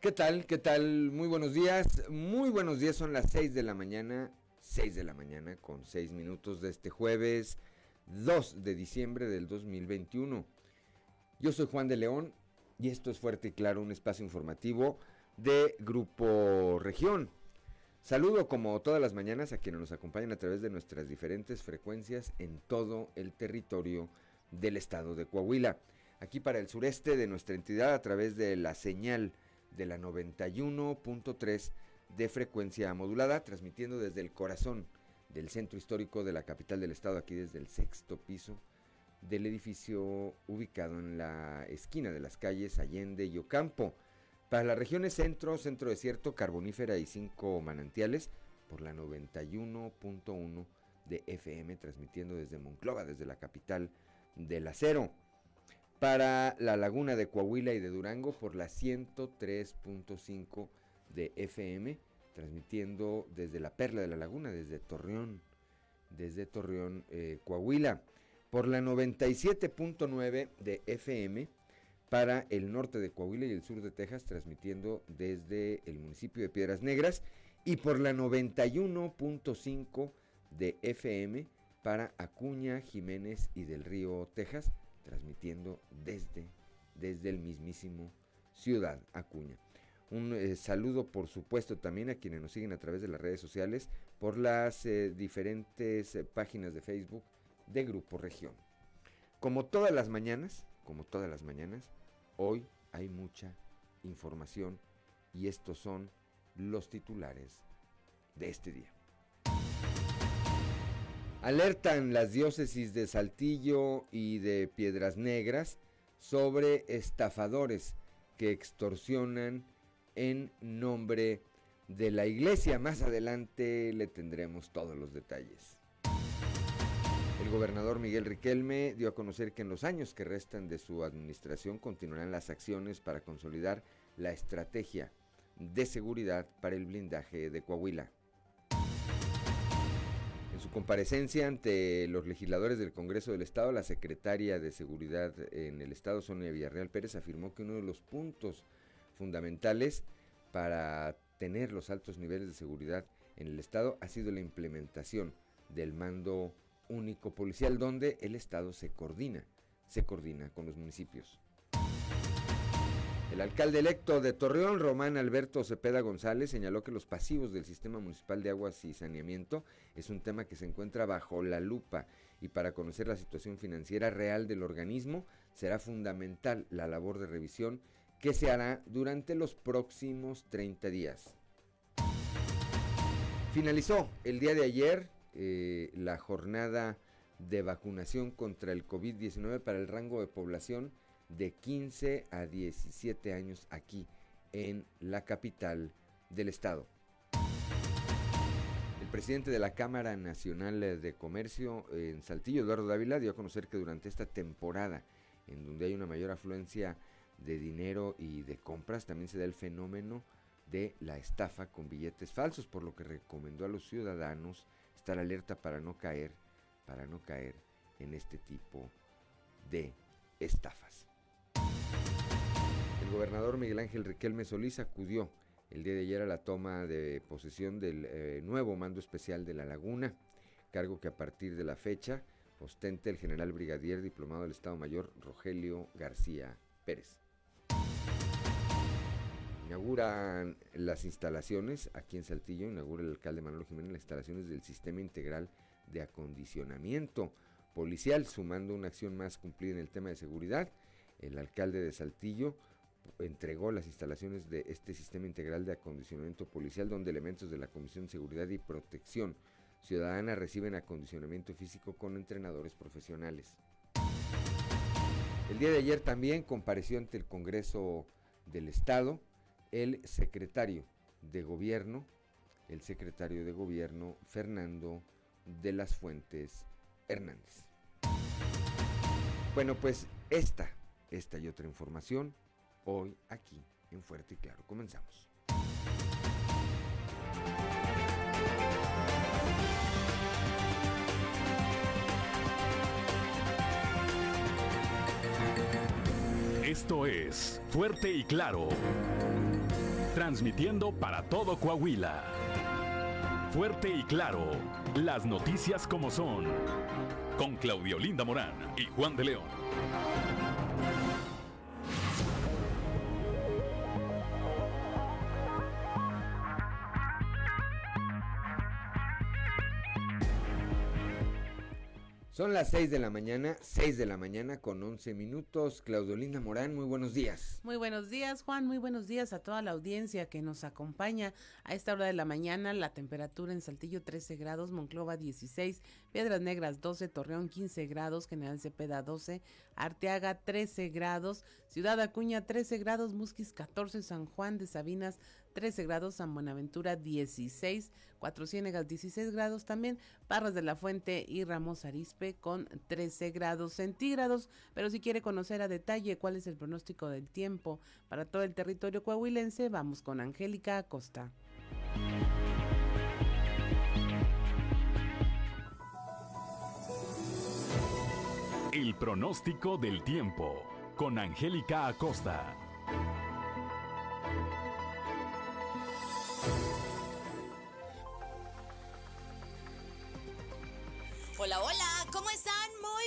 ¿Qué tal? ¿Qué tal? Muy buenos días. Muy buenos días. Son las 6 de la mañana. 6 de la mañana con 6 minutos de este jueves 2 de diciembre del 2021. Yo soy Juan de León y esto es Fuerte y Claro, un espacio informativo de Grupo Región. Saludo como todas las mañanas a quienes nos acompañan a través de nuestras diferentes frecuencias en todo el territorio del estado de Coahuila. Aquí para el sureste de nuestra entidad a través de la señal de la 91.3 de frecuencia modulada, transmitiendo desde el corazón del centro histórico de la capital del estado, aquí desde el sexto piso del edificio ubicado en la esquina de las calles Allende y Ocampo. Para las regiones centro, centro desierto, carbonífera y cinco manantiales, por la 91.1 de FM, transmitiendo desde Monclova, desde la capital del acero para la laguna de Coahuila y de Durango por la 103.5 de FM, transmitiendo desde la Perla de la Laguna, desde Torreón, desde Torreón, eh, Coahuila, por la 97.9 de FM para el norte de Coahuila y el sur de Texas, transmitiendo desde el municipio de Piedras Negras, y por la 91.5 de FM para Acuña, Jiménez y del Río, Texas, transmitiendo desde, desde el mismísimo Ciudad Acuña. Un eh, saludo, por supuesto, también a quienes nos siguen a través de las redes sociales por las eh, diferentes eh, páginas de Facebook de Grupo Región. Como todas las mañanas, como todas las mañanas, hoy hay mucha información y estos son los titulares de este día. Alertan las diócesis de Saltillo y de Piedras Negras sobre estafadores que extorsionan en nombre de la iglesia. Más adelante le tendremos todos los detalles. El gobernador Miguel Riquelme dio a conocer que en los años que restan de su administración continuarán las acciones para consolidar la estrategia de seguridad para el blindaje de Coahuila. En su comparecencia ante los legisladores del Congreso del Estado, la secretaria de Seguridad en el Estado, Sonia Villarreal Pérez, afirmó que uno de los puntos fundamentales para tener los altos niveles de seguridad en el Estado ha sido la implementación del mando único policial, donde el Estado se coordina, se coordina con los municipios. El alcalde electo de Torreón, Román Alberto Cepeda González, señaló que los pasivos del Sistema Municipal de Aguas y Saneamiento es un tema que se encuentra bajo la lupa y para conocer la situación financiera real del organismo será fundamental la labor de revisión que se hará durante los próximos 30 días. Finalizó el día de ayer eh, la jornada de vacunación contra el COVID-19 para el rango de población de 15 a 17 años aquí en la capital del estado. El presidente de la Cámara Nacional de Comercio en Saltillo, Eduardo Dávila, dio a conocer que durante esta temporada, en donde hay una mayor afluencia de dinero y de compras, también se da el fenómeno de la estafa con billetes falsos, por lo que recomendó a los ciudadanos estar alerta para no caer, para no caer en este tipo de estafas. El gobernador Miguel Ángel Riquelme Solís acudió el día de ayer a la toma de posesión del eh, nuevo mando especial de la Laguna, cargo que a partir de la fecha ostenta el general brigadier diplomado del Estado Mayor Rogelio García Pérez. Inauguran las instalaciones, aquí en Saltillo, inaugura el alcalde Manuel Jiménez las instalaciones del Sistema Integral de Acondicionamiento Policial, sumando una acción más cumplida en el tema de seguridad. El alcalde de Saltillo entregó las instalaciones de este sistema integral de acondicionamiento policial donde elementos de la Comisión de Seguridad y Protección Ciudadana reciben acondicionamiento físico con entrenadores profesionales. El día de ayer también compareció ante el Congreso del Estado el secretario de Gobierno, el secretario de Gobierno Fernando de las Fuentes Hernández. Bueno, pues esta, esta y otra información hoy aquí en Fuerte y Claro. Comenzamos. Esto es Fuerte y Claro. transmitiendo para todo Coahuila. Fuerte y claro, las noticias como son, con Claudio Linda Morán y Juan de León. Son las 6 de la mañana, 6 de la mañana con 11 minutos. Claudio Linda Morán, muy buenos días. Muy buenos días, Juan. Muy buenos días a toda la audiencia que nos acompaña a esta hora de la mañana. La temperatura en Saltillo 13 grados, Monclova 16, Piedras Negras 12, Torreón 15 grados, General Cepeda 12, Arteaga 13 grados, Ciudad Acuña 13 grados, Musquis 14, San Juan de Sabinas 13 grados, San Buenaventura 16, Cuatro Ciénegas 16 grados también, Parras de la Fuente y Ramos Arispe con 13 grados centígrados. Pero si quiere conocer a detalle cuál es el pronóstico del tiempo para todo el territorio coahuilense, vamos con Angélica Acosta. El pronóstico del tiempo con Angélica Acosta.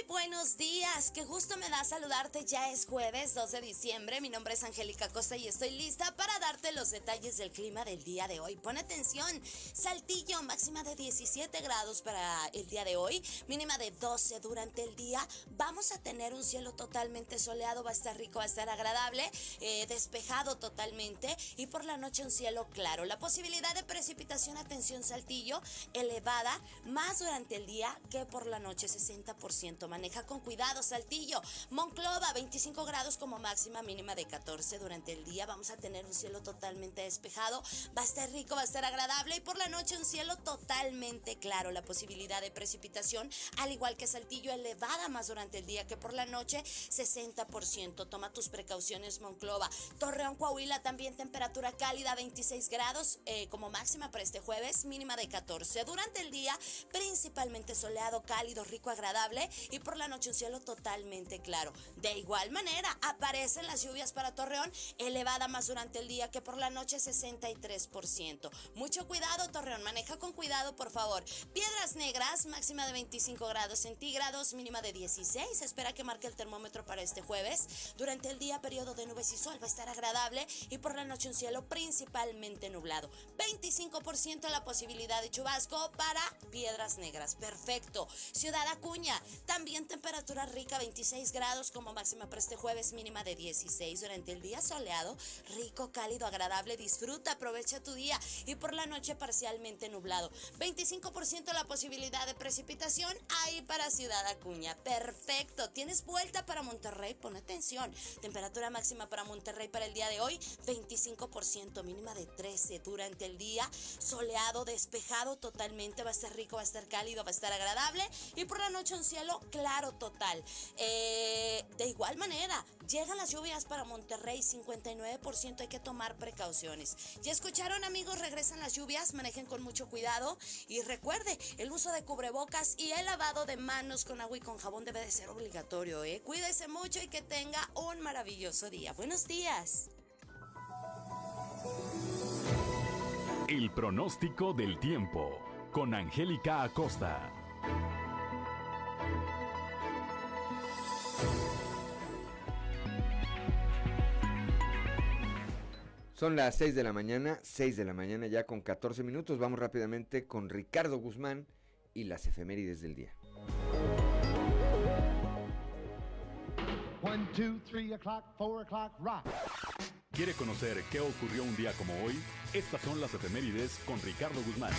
Buenos días. Qué gusto me da saludarte. Ya es jueves 12 de diciembre. Mi nombre es Angélica Costa y estoy lista para darte los detalles del clima del día de hoy. Pon atención. Saltillo, máxima de 17 grados para el día de hoy, mínima de 12 durante el día. Vamos a tener un cielo totalmente soleado, va a estar rico, va a estar agradable, eh, despejado totalmente y por la noche un cielo claro. La posibilidad de precipitación, atención Saltillo, elevada, más durante el día que por la noche 60%. Maneja con cuidado, Saltillo. Monclova, 25 grados como máxima, mínima de 14 durante el día. Vamos a tener un cielo totalmente despejado. Va a estar rico, va a estar agradable y por la noche un cielo totalmente claro. La posibilidad de precipitación, al igual que Saltillo, elevada más durante el día que por la noche, 60%. Toma tus precauciones, Monclova. Torreón, Coahuila, también temperatura cálida, 26 grados eh, como máxima para este jueves, mínima de 14. Durante el día, principalmente soleado cálido, rico, agradable y por la noche un cielo totalmente claro. De igual manera, aparecen las lluvias para Torreón, elevada más durante el día que por la noche 63%. Mucho cuidado, Torreón, maneja con cuidado, por favor. Piedras Negras, máxima de 25 grados centígrados, mínima de 16. Espera que marque el termómetro para este jueves. Durante el día, periodo de nubes y sol va a estar agradable y por la noche un cielo principalmente nublado. 25% la posibilidad de chubasco para Piedras Negras. Perfecto. Ciudad Acuña, también temperatura rica, 26 grados como máxima para este jueves, mínima de 16. Durante el día soleado, rico, cálido, agradable, disfruta, aprovecha tu día y por la noche parcialmente nublado. 25% la posibilidad de precipitación ahí para Ciudad Acuña. Perfecto. Tienes vuelta para Monterrey, pon atención. Temperatura máxima para Monterrey para el día de hoy, 25%, mínima de 13. Durante el día, soleado, despejado totalmente, va a estar rico, va a estar cálido, va a estar agradable y por la noche un cielo claro total. Eh, de igual manera, llegan las lluvias para Monterrey, 59%, hay que tomar precauciones. Ya escucharon amigos, regresan las lluvias, manejen con mucho cuidado y recuerde, el uso de cubrebocas y el lavado de manos con agua y con jabón debe de ser obligatorio. ¿eh? Cuídese mucho y que tenga un maravilloso día. Buenos días. El pronóstico del tiempo con Angélica Acosta. Son las 6 de la mañana, 6 de la mañana ya con 14 minutos. Vamos rápidamente con Ricardo Guzmán y las efemérides del día. One, two, three o'clock, four o'clock, rock. ¿Quiere conocer qué ocurrió un día como hoy? Estas son las efemérides con Ricardo Guzmán.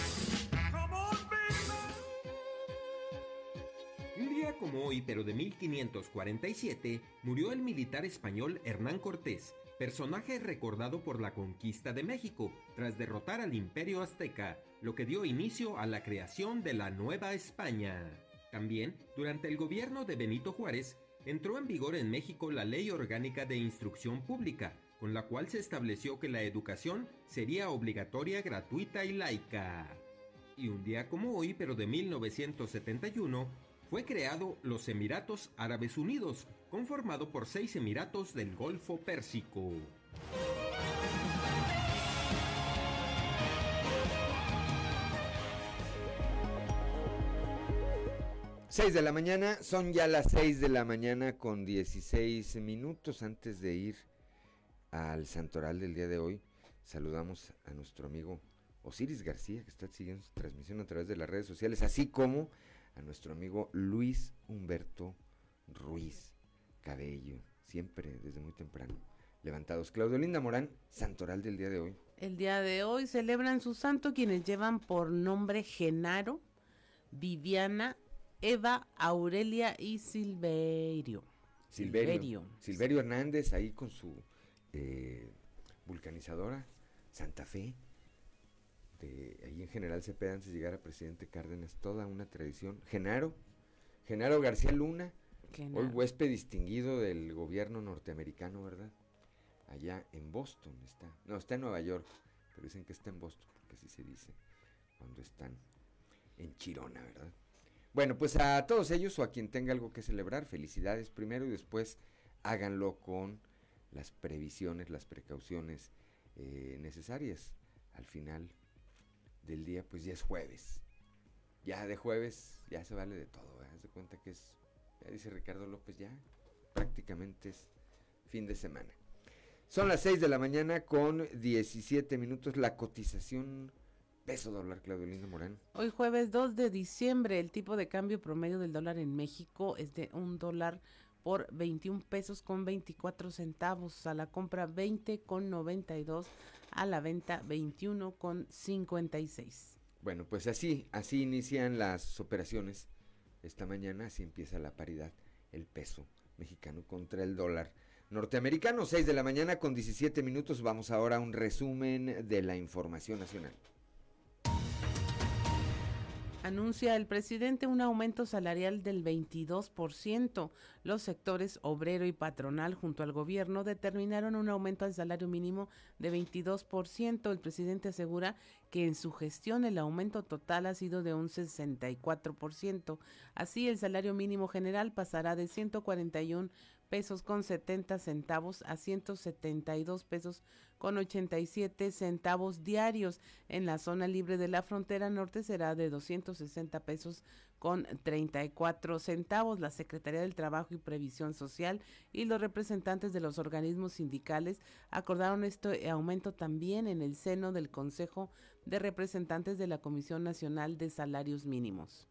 Un día como hoy, pero de 1547, murió el militar español Hernán Cortés, personaje recordado por la conquista de México tras derrotar al imperio azteca, lo que dio inicio a la creación de la Nueva España. También, durante el gobierno de Benito Juárez, entró en vigor en México la Ley Orgánica de Instrucción Pública, con la cual se estableció que la educación sería obligatoria, gratuita y laica. Y un día como hoy, pero de 1971, fue creado los Emiratos Árabes Unidos, conformado por seis emiratos del Golfo Pérsico. Seis de la mañana, son ya las seis de la mañana con 16 minutos antes de ir al santoral del día de hoy. Saludamos a nuestro amigo Osiris García, que está siguiendo su transmisión a través de las redes sociales, así como a nuestro amigo Luis Humberto Ruiz, Cabello, siempre desde muy temprano. Levantados. Claudio Linda Morán, santoral del día de hoy. El día de hoy celebran su santo quienes llevan por nombre Genaro, Viviana, Eva, Aurelia y Silverio. Silverio. Silverio, Hernández ahí con su eh, vulcanizadora, Santa Fe. De, ahí en General Cepeda antes de llegar a presidente Cárdenas, toda una tradición. Genaro, Genaro García Luna, hoy huésped distinguido del gobierno norteamericano, ¿verdad? allá en Boston está. No, está en Nueva York, pero dicen que está en Boston, porque así se dice cuando están en Chirona, ¿verdad? Bueno, pues a todos ellos o a quien tenga algo que celebrar, felicidades primero y después háganlo con las previsiones, las precauciones eh, necesarias. Al final del día, pues ya es jueves. Ya de jueves ya se vale de todo. ¿eh? Haz de cuenta que es, ya dice Ricardo López, ya prácticamente es fin de semana. Son las 6 de la mañana con 17 minutos. La cotización peso dólar, Claudio Lindo Morán. Hoy jueves 2 de diciembre, el tipo de cambio promedio del dólar en México es de un dólar por 21 pesos con 24 centavos. A la compra 20 con 92, a la venta 21 con 56. Bueno, pues así, así inician las operaciones esta mañana, así empieza la paridad, el peso mexicano contra el dólar norteamericano. 6 de la mañana con 17 minutos. Vamos ahora a un resumen de la información nacional. Anuncia el presidente un aumento salarial del 22%. Los sectores obrero y patronal junto al gobierno determinaron un aumento al salario mínimo de 22%. El presidente asegura que en su gestión el aumento total ha sido de un 64%. Así, el salario mínimo general pasará de 141 pesos con 70 centavos a 172 pesos con 87 centavos diarios. En la zona libre de la frontera norte será de 260 pesos con 34 centavos. La Secretaría del Trabajo y Previsión Social y los representantes de los organismos sindicales acordaron este aumento también en el seno del Consejo de Representantes de la Comisión Nacional de Salarios Mínimos.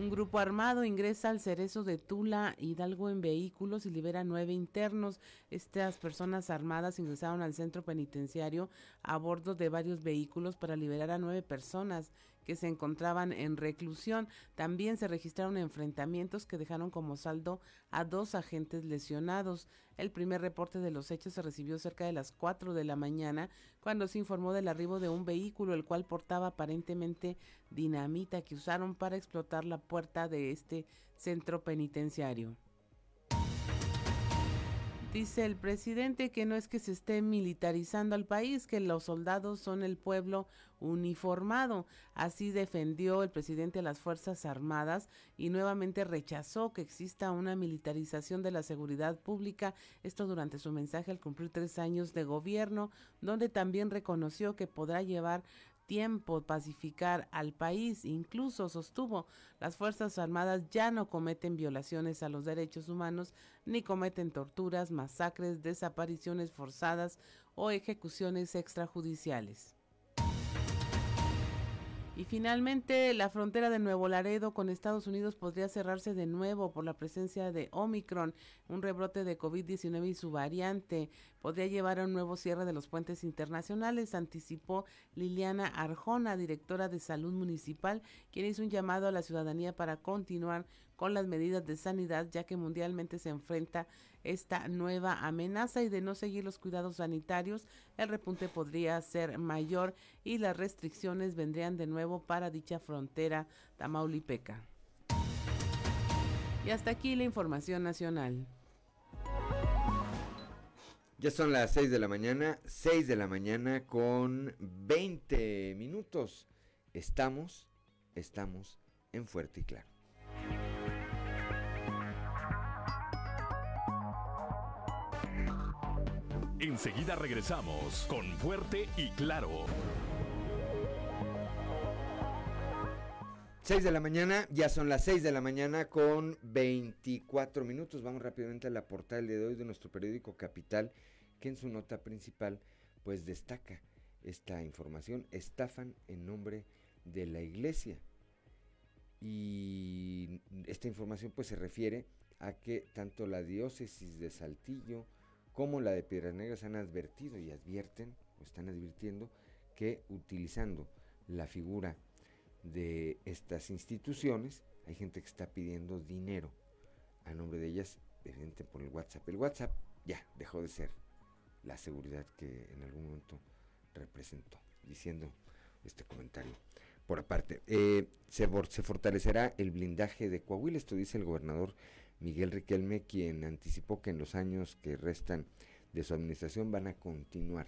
Un grupo armado ingresa al cerezo de Tula Hidalgo en vehículos y libera nueve internos. Estas personas armadas ingresaron al centro penitenciario a bordo de varios vehículos para liberar a nueve personas que se encontraban en reclusión. También se registraron enfrentamientos que dejaron como saldo a dos agentes lesionados. El primer reporte de los hechos se recibió cerca de las 4 de la mañana cuando se informó del arribo de un vehículo el cual portaba aparentemente dinamita que usaron para explotar la puerta de este centro penitenciario. Dice el presidente que no es que se esté militarizando al país, que los soldados son el pueblo uniformado. Así defendió el presidente a las Fuerzas Armadas y nuevamente rechazó que exista una militarización de la seguridad pública. Esto durante su mensaje al cumplir tres años de gobierno, donde también reconoció que podrá llevar tiempo pacificar al país. Incluso sostuvo, las Fuerzas Armadas ya no cometen violaciones a los derechos humanos, ni cometen torturas, masacres, desapariciones forzadas o ejecuciones extrajudiciales. Y finalmente, la frontera de Nuevo Laredo con Estados Unidos podría cerrarse de nuevo por la presencia de Omicron, un rebrote de COVID-19 y su variante. Podría llevar a un nuevo cierre de los puentes internacionales, anticipó Liliana Arjona, directora de Salud Municipal, quien hizo un llamado a la ciudadanía para continuar con las medidas de sanidad, ya que mundialmente se enfrenta esta nueva amenaza y de no seguir los cuidados sanitarios, el repunte podría ser mayor y las restricciones vendrían de nuevo para dicha frontera tamaulipeca. Y hasta aquí la información nacional. Ya son las 6 de la mañana, 6 de la mañana con 20 minutos. Estamos, estamos en Fuerte y Claro. Enseguida regresamos con Fuerte y Claro. 6 de la mañana, ya son las 6 de la mañana con 24 minutos. Vamos rápidamente a la portada de hoy de nuestro periódico Capital, que en su nota principal pues destaca esta información. Estafan en nombre de la iglesia. Y esta información pues se refiere a que tanto la diócesis de Saltillo como la de Piedras Negras han advertido y advierten, o están advirtiendo, que utilizando la figura de estas instituciones, hay gente que está pidiendo dinero a nombre de ellas, evidente por el WhatsApp. El WhatsApp ya dejó de ser la seguridad que en algún momento representó, diciendo este comentario. Por aparte, eh, se, se fortalecerá el blindaje de Coahuila, esto dice el gobernador Miguel Riquelme, quien anticipó que en los años que restan de su administración van a continuar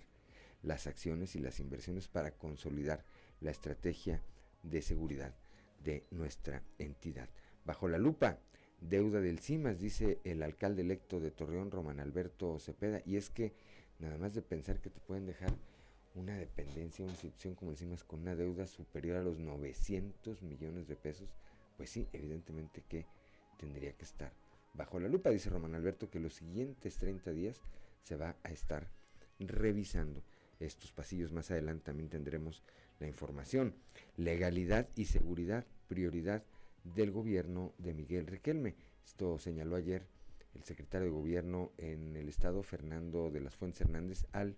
las acciones y las inversiones para consolidar la estrategia de seguridad de nuestra entidad. Bajo la lupa, deuda del CIMAS, dice el alcalde electo de Torreón, Román Alberto Cepeda, y es que nada más de pensar que te pueden dejar una dependencia, una institución como el CIMAS con una deuda superior a los 900 millones de pesos, pues sí, evidentemente que tendría que estar bajo la lupa, dice Román Alberto, que los siguientes 30 días se va a estar revisando estos pasillos. Más adelante también tendremos la información. Legalidad y seguridad, prioridad del gobierno de Miguel Riquelme. Esto señaló ayer el secretario de gobierno en el estado, Fernando de las Fuentes Hernández, al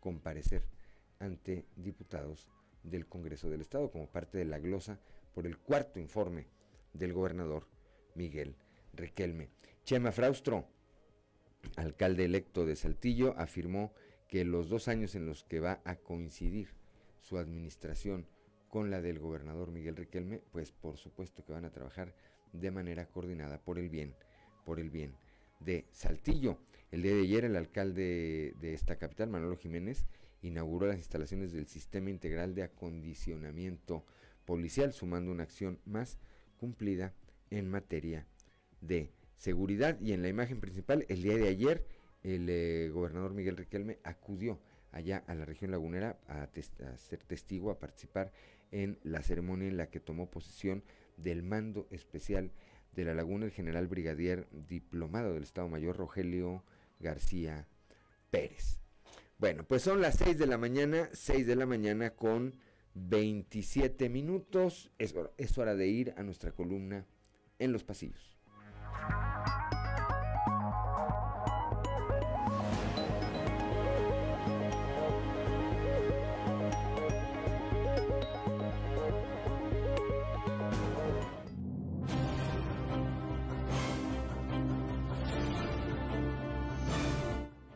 comparecer ante diputados del Congreso del Estado como parte de la glosa por el cuarto informe del gobernador Miguel Riquelme. Chema Fraustro, alcalde electo de Saltillo, afirmó que los dos años en los que va a coincidir su administración con la del gobernador Miguel Riquelme, pues por supuesto que van a trabajar de manera coordinada por el bien, por el bien de Saltillo. El día de ayer el alcalde de esta capital, Manolo Jiménez, inauguró las instalaciones del Sistema Integral de Acondicionamiento Policial, sumando una acción más cumplida en materia de seguridad. Y en la imagen principal, el día de ayer, el eh, gobernador Miguel Riquelme acudió allá a la región lagunera a, ser testigo, a participar en la ceremonia en la que tomó posesión del mando especial de la laguna el general brigadier diplomado del Estado Mayor Rogelio García Pérez. Bueno, pues son las 6 de la mañana, 6 de la mañana con 27 minutos. Es, es hora de ir a nuestra columna en los pasillos.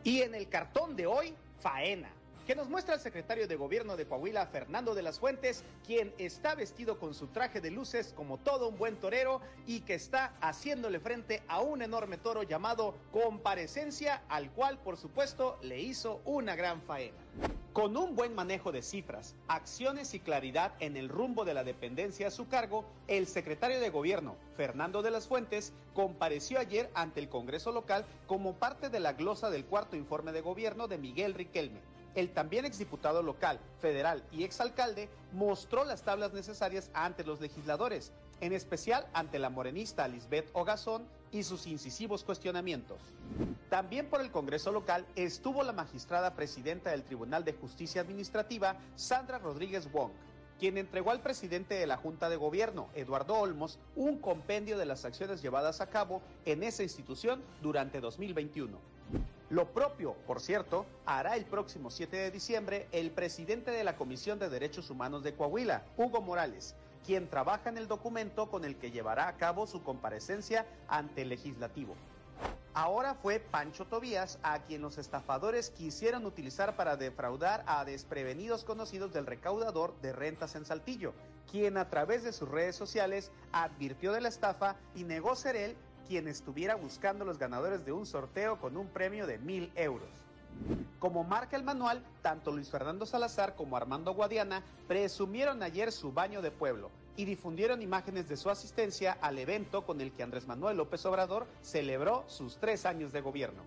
Y en el cartón de hoy, faena que nos muestra el secretario de gobierno de Coahuila, Fernando de las Fuentes, quien está vestido con su traje de luces como todo un buen torero y que está haciéndole frente a un enorme toro llamado comparecencia, al cual por supuesto le hizo una gran faena. Con un buen manejo de cifras, acciones y claridad en el rumbo de la dependencia a su cargo, el secretario de gobierno, Fernando de las Fuentes, compareció ayer ante el Congreso local como parte de la glosa del cuarto informe de gobierno de Miguel Riquelme el también exdiputado local, federal y exalcalde mostró las tablas necesarias ante los legisladores, en especial ante la morenista Lisbeth Ogazón y sus incisivos cuestionamientos. También por el Congreso local estuvo la magistrada presidenta del Tribunal de Justicia Administrativa, Sandra Rodríguez Wong, quien entregó al presidente de la Junta de Gobierno, Eduardo Olmos, un compendio de las acciones llevadas a cabo en esa institución durante 2021. Lo propio, por cierto, hará el próximo 7 de diciembre el presidente de la Comisión de Derechos Humanos de Coahuila, Hugo Morales, quien trabaja en el documento con el que llevará a cabo su comparecencia ante el legislativo. Ahora fue Pancho Tobías a quien los estafadores quisieron utilizar para defraudar a desprevenidos conocidos del recaudador de rentas en Saltillo, quien a través de sus redes sociales advirtió de la estafa y negó ser él quien estuviera buscando los ganadores de un sorteo con un premio de mil euros. Como marca el manual, tanto Luis Fernando Salazar como Armando Guadiana presumieron ayer su baño de pueblo y difundieron imágenes de su asistencia al evento con el que Andrés Manuel López Obrador celebró sus tres años de gobierno.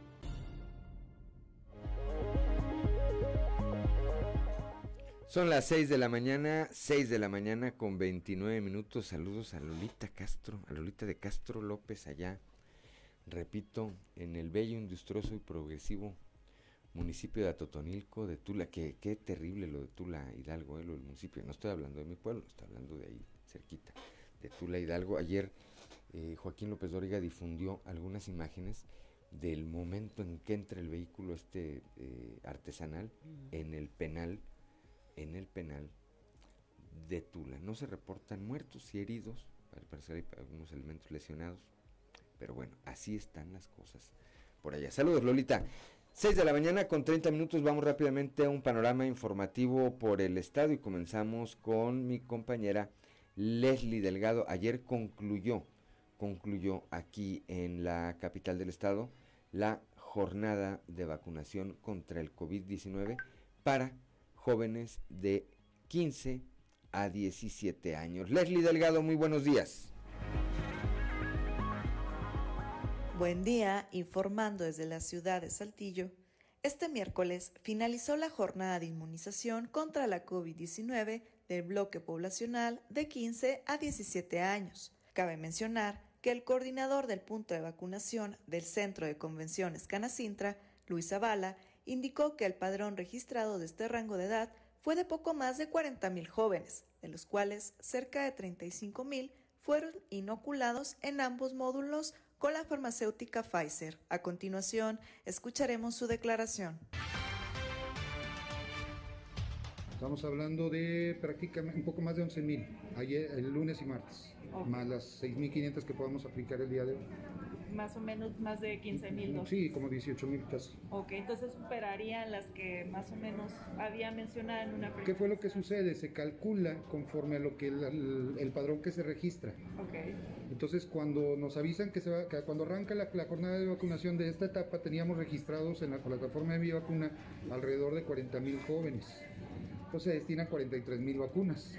Son las 6 de la mañana, 6 de la mañana con 29 minutos. Saludos a Lolita Castro, a Lolita de Castro López allá. Repito, en el bello, industrioso y progresivo municipio de Atotonilco, de Tula, que qué terrible lo de Tula Hidalgo, eh, lo del municipio. No estoy hablando de mi pueblo, estoy hablando de ahí, cerquita, de Tula Hidalgo. Ayer eh, Joaquín López Dóriga difundió algunas imágenes del momento en que entra el vehículo este eh, artesanal en el penal, en el penal de Tula. No se reportan muertos y heridos, al parecer hay algunos elementos lesionados, pero bueno, así están las cosas por allá. Saludos, Lolita. 6 de la mañana con 30 minutos vamos rápidamente a un panorama informativo por el estado y comenzamos con mi compañera Leslie Delgado. Ayer concluyó, concluyó aquí en la capital del estado la jornada de vacunación contra el COVID-19 para jóvenes de 15 a 17 años. Leslie Delgado, muy buenos días. Buen día, informando desde la ciudad de Saltillo. Este miércoles finalizó la jornada de inmunización contra la COVID-19 del bloque poblacional de 15 a 17 años. Cabe mencionar que el coordinador del punto de vacunación del Centro de Convenciones Canacintra, Luis Zavala, indicó que el padrón registrado de este rango de edad fue de poco más de 40.000 jóvenes, de los cuales cerca de 35.000 fueron inoculados en ambos módulos con la farmacéutica Pfizer. A continuación, escucharemos su declaración. Estamos hablando de prácticamente un poco más de 11.000, ayer, el lunes y martes, más las 6.500 que podemos aplicar el día de hoy más o menos más de 15 mil dosis. Sí, como 18 mil casi. Ok, entonces superarían las que más o menos había mencionado en una primera ¿Qué fue lo que sucede? Se calcula conforme a lo que el, padrón que se registra. Ok. Entonces, cuando nos avisan que, se va, que cuando arranca la, jornada de vacunación de esta etapa, teníamos registrados en la plataforma de mi vacuna alrededor de 40 mil jóvenes se destinan 43 mil vacunas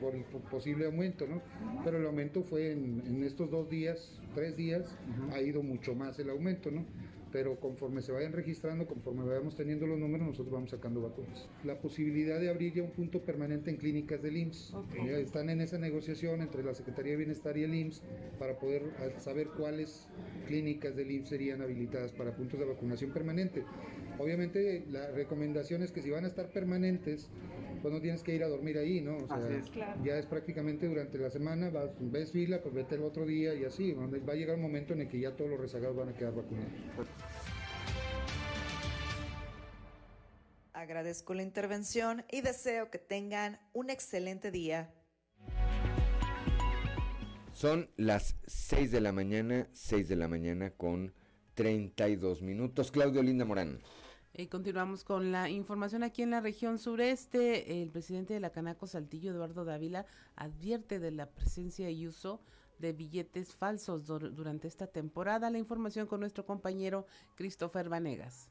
por, el posible aumento, ¿no? Pero el aumento fue en, estos dos días, tres días, ha ido mucho más el aumento, ¿no? Pero conforme se vayan registrando, conforme vayamos teniendo los números, nosotros vamos sacando vacunas. La posibilidad de abrir ya un punto permanente en clínicas del IMSS. están en esa negociación entre la Secretaría de Bienestar y el IMSS para poder saber cuáles clínicas del IMSS serían habilitadas para puntos de vacunación permanente. Obviamente la recomendación es que si van a estar permanentes, pues no tienes que ir a dormir ahí, ¿no? O sea, ya es prácticamente durante la semana, vas, ves fila, pues vete el otro día y así. Va a llegar un momento en el que ya todos los rezagados van a quedar vacunados. Agradezco la intervención y deseo que tengan un excelente día. Son las 6 de la mañana, 6 de la mañana con 32 minutos. Claudio Linda Morán. Y continuamos con la información aquí en la región sureste. El presidente de la Canaco Saltillo, Eduardo Dávila, advierte de la presencia y uso de billetes falsos durante esta temporada. La información con nuestro compañero Christopher Vanegas.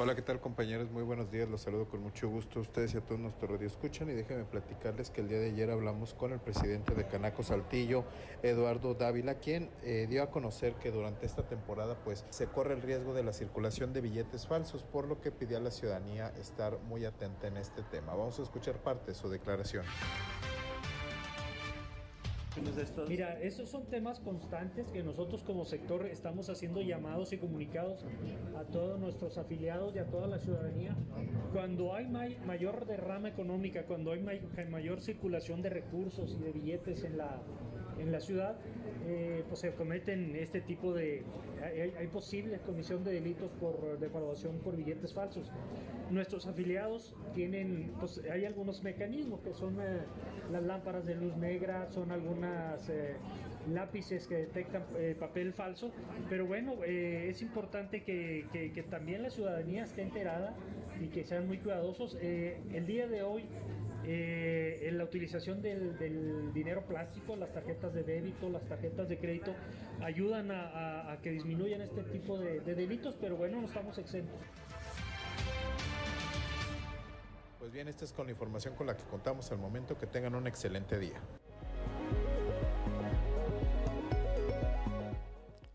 Hola, ¿qué tal compañeros? Muy buenos días, los saludo con mucho gusto ustedes y a todos nuestros radio escuchan y déjenme platicarles que el día de ayer hablamos con el presidente de Canaco Saltillo, Eduardo Dávila, quien eh, dio a conocer que durante esta temporada pues se corre el riesgo de la circulación de billetes falsos, por lo que pidió a la ciudadanía estar muy atenta en este tema. Vamos a escuchar parte de su declaración. Mira, esos son temas constantes que nosotros como sector estamos haciendo llamados y comunicados a todos nuestros afiliados y a toda la ciudadanía. Cuando hay mayor derrama económica, cuando hay mayor circulación de recursos y de billetes en la, en la ciudad, eh, pues se cometen este tipo de... Hay, hay posible comisión de delitos por defraudación por billetes falsos. Nuestros afiliados tienen, pues hay algunos mecanismos que son eh, las lámparas de luz negra, son algunas eh, lápices que detectan papel falso, pero bueno, es importante que, que, también la ciudadanía esté enterada y que sean muy cuidadosos. el día de hoy eh, en la utilización del, dinero plástico, las tarjetas de débito, las tarjetas de crédito, ayudan a, que disminuyan este tipo de, de delitos, pero bueno, no estamos exentos. Pues bien, esta es con la información con la que contamos al momento. Que tengan un excelente día.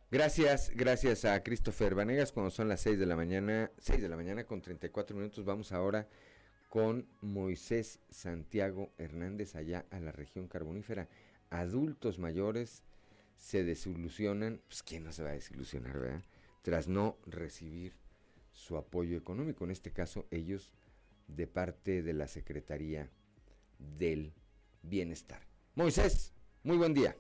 Gracias, gracias a Christopher Vanegas. Cuando son las 6 de la mañana, 6 de la mañana con 34 minutos, vamos ahora con Moisés Santiago Hernández allá a la región carbonífera. Adultos mayores se desilusionan, pues quién no se va a desilusionar, ¿verdad? Tras no recibir su apoyo económico, en este caso ellos de parte de la Secretaría del Bienestar. Moisés, muy buen día.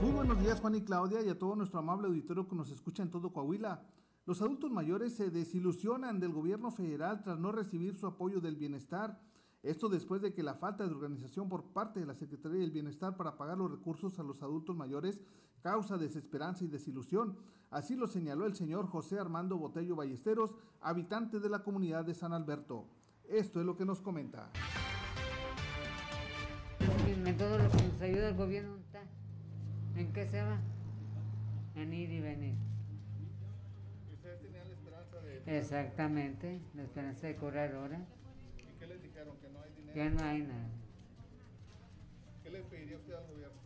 Muy buenos días Juan y Claudia y a todo nuestro amable auditorio que nos escucha en todo Coahuila. Los adultos mayores se desilusionan del gobierno federal tras no recibir su apoyo del bienestar. Esto después de que la falta de organización por parte de la Secretaría del Bienestar para pagar los recursos a los adultos mayores causa desesperanza y desilusión. Así lo señaló el señor José Armando Botello Ballesteros, habitante de la comunidad de San Alberto. Esto es lo que nos comenta. En todo lo que nos ayuda el gobierno ¿En qué se va? En ir y venir. Exactamente, la esperanza de cobrar ahora. ¿Y qué les dijeron? ¿Que no hay dinero? Que no hay nada. ¿Qué le pediría usted al gobierno?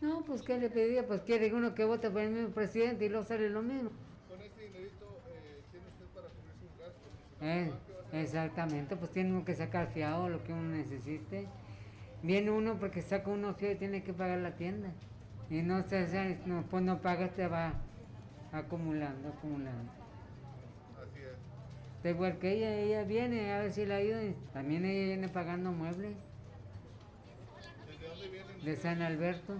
No, pues ¿qué le pediría? Pues quiere uno que vote por el mismo presidente y luego sale lo mismo. Con este dinerito eh, tiene usted para cubrir sus gastos. Eh, exactamente, pues tiene uno que sacar fiado lo que uno necesite. Viene uno porque saca uno fiado y tiene que pagar la tienda. Y no se no, pues no pagas, te va acumulando, acumulando. De igual que ella, ella viene a ver si la ayuda. También ella viene pagando muebles. ¿Desde dónde viene? De San Alberto.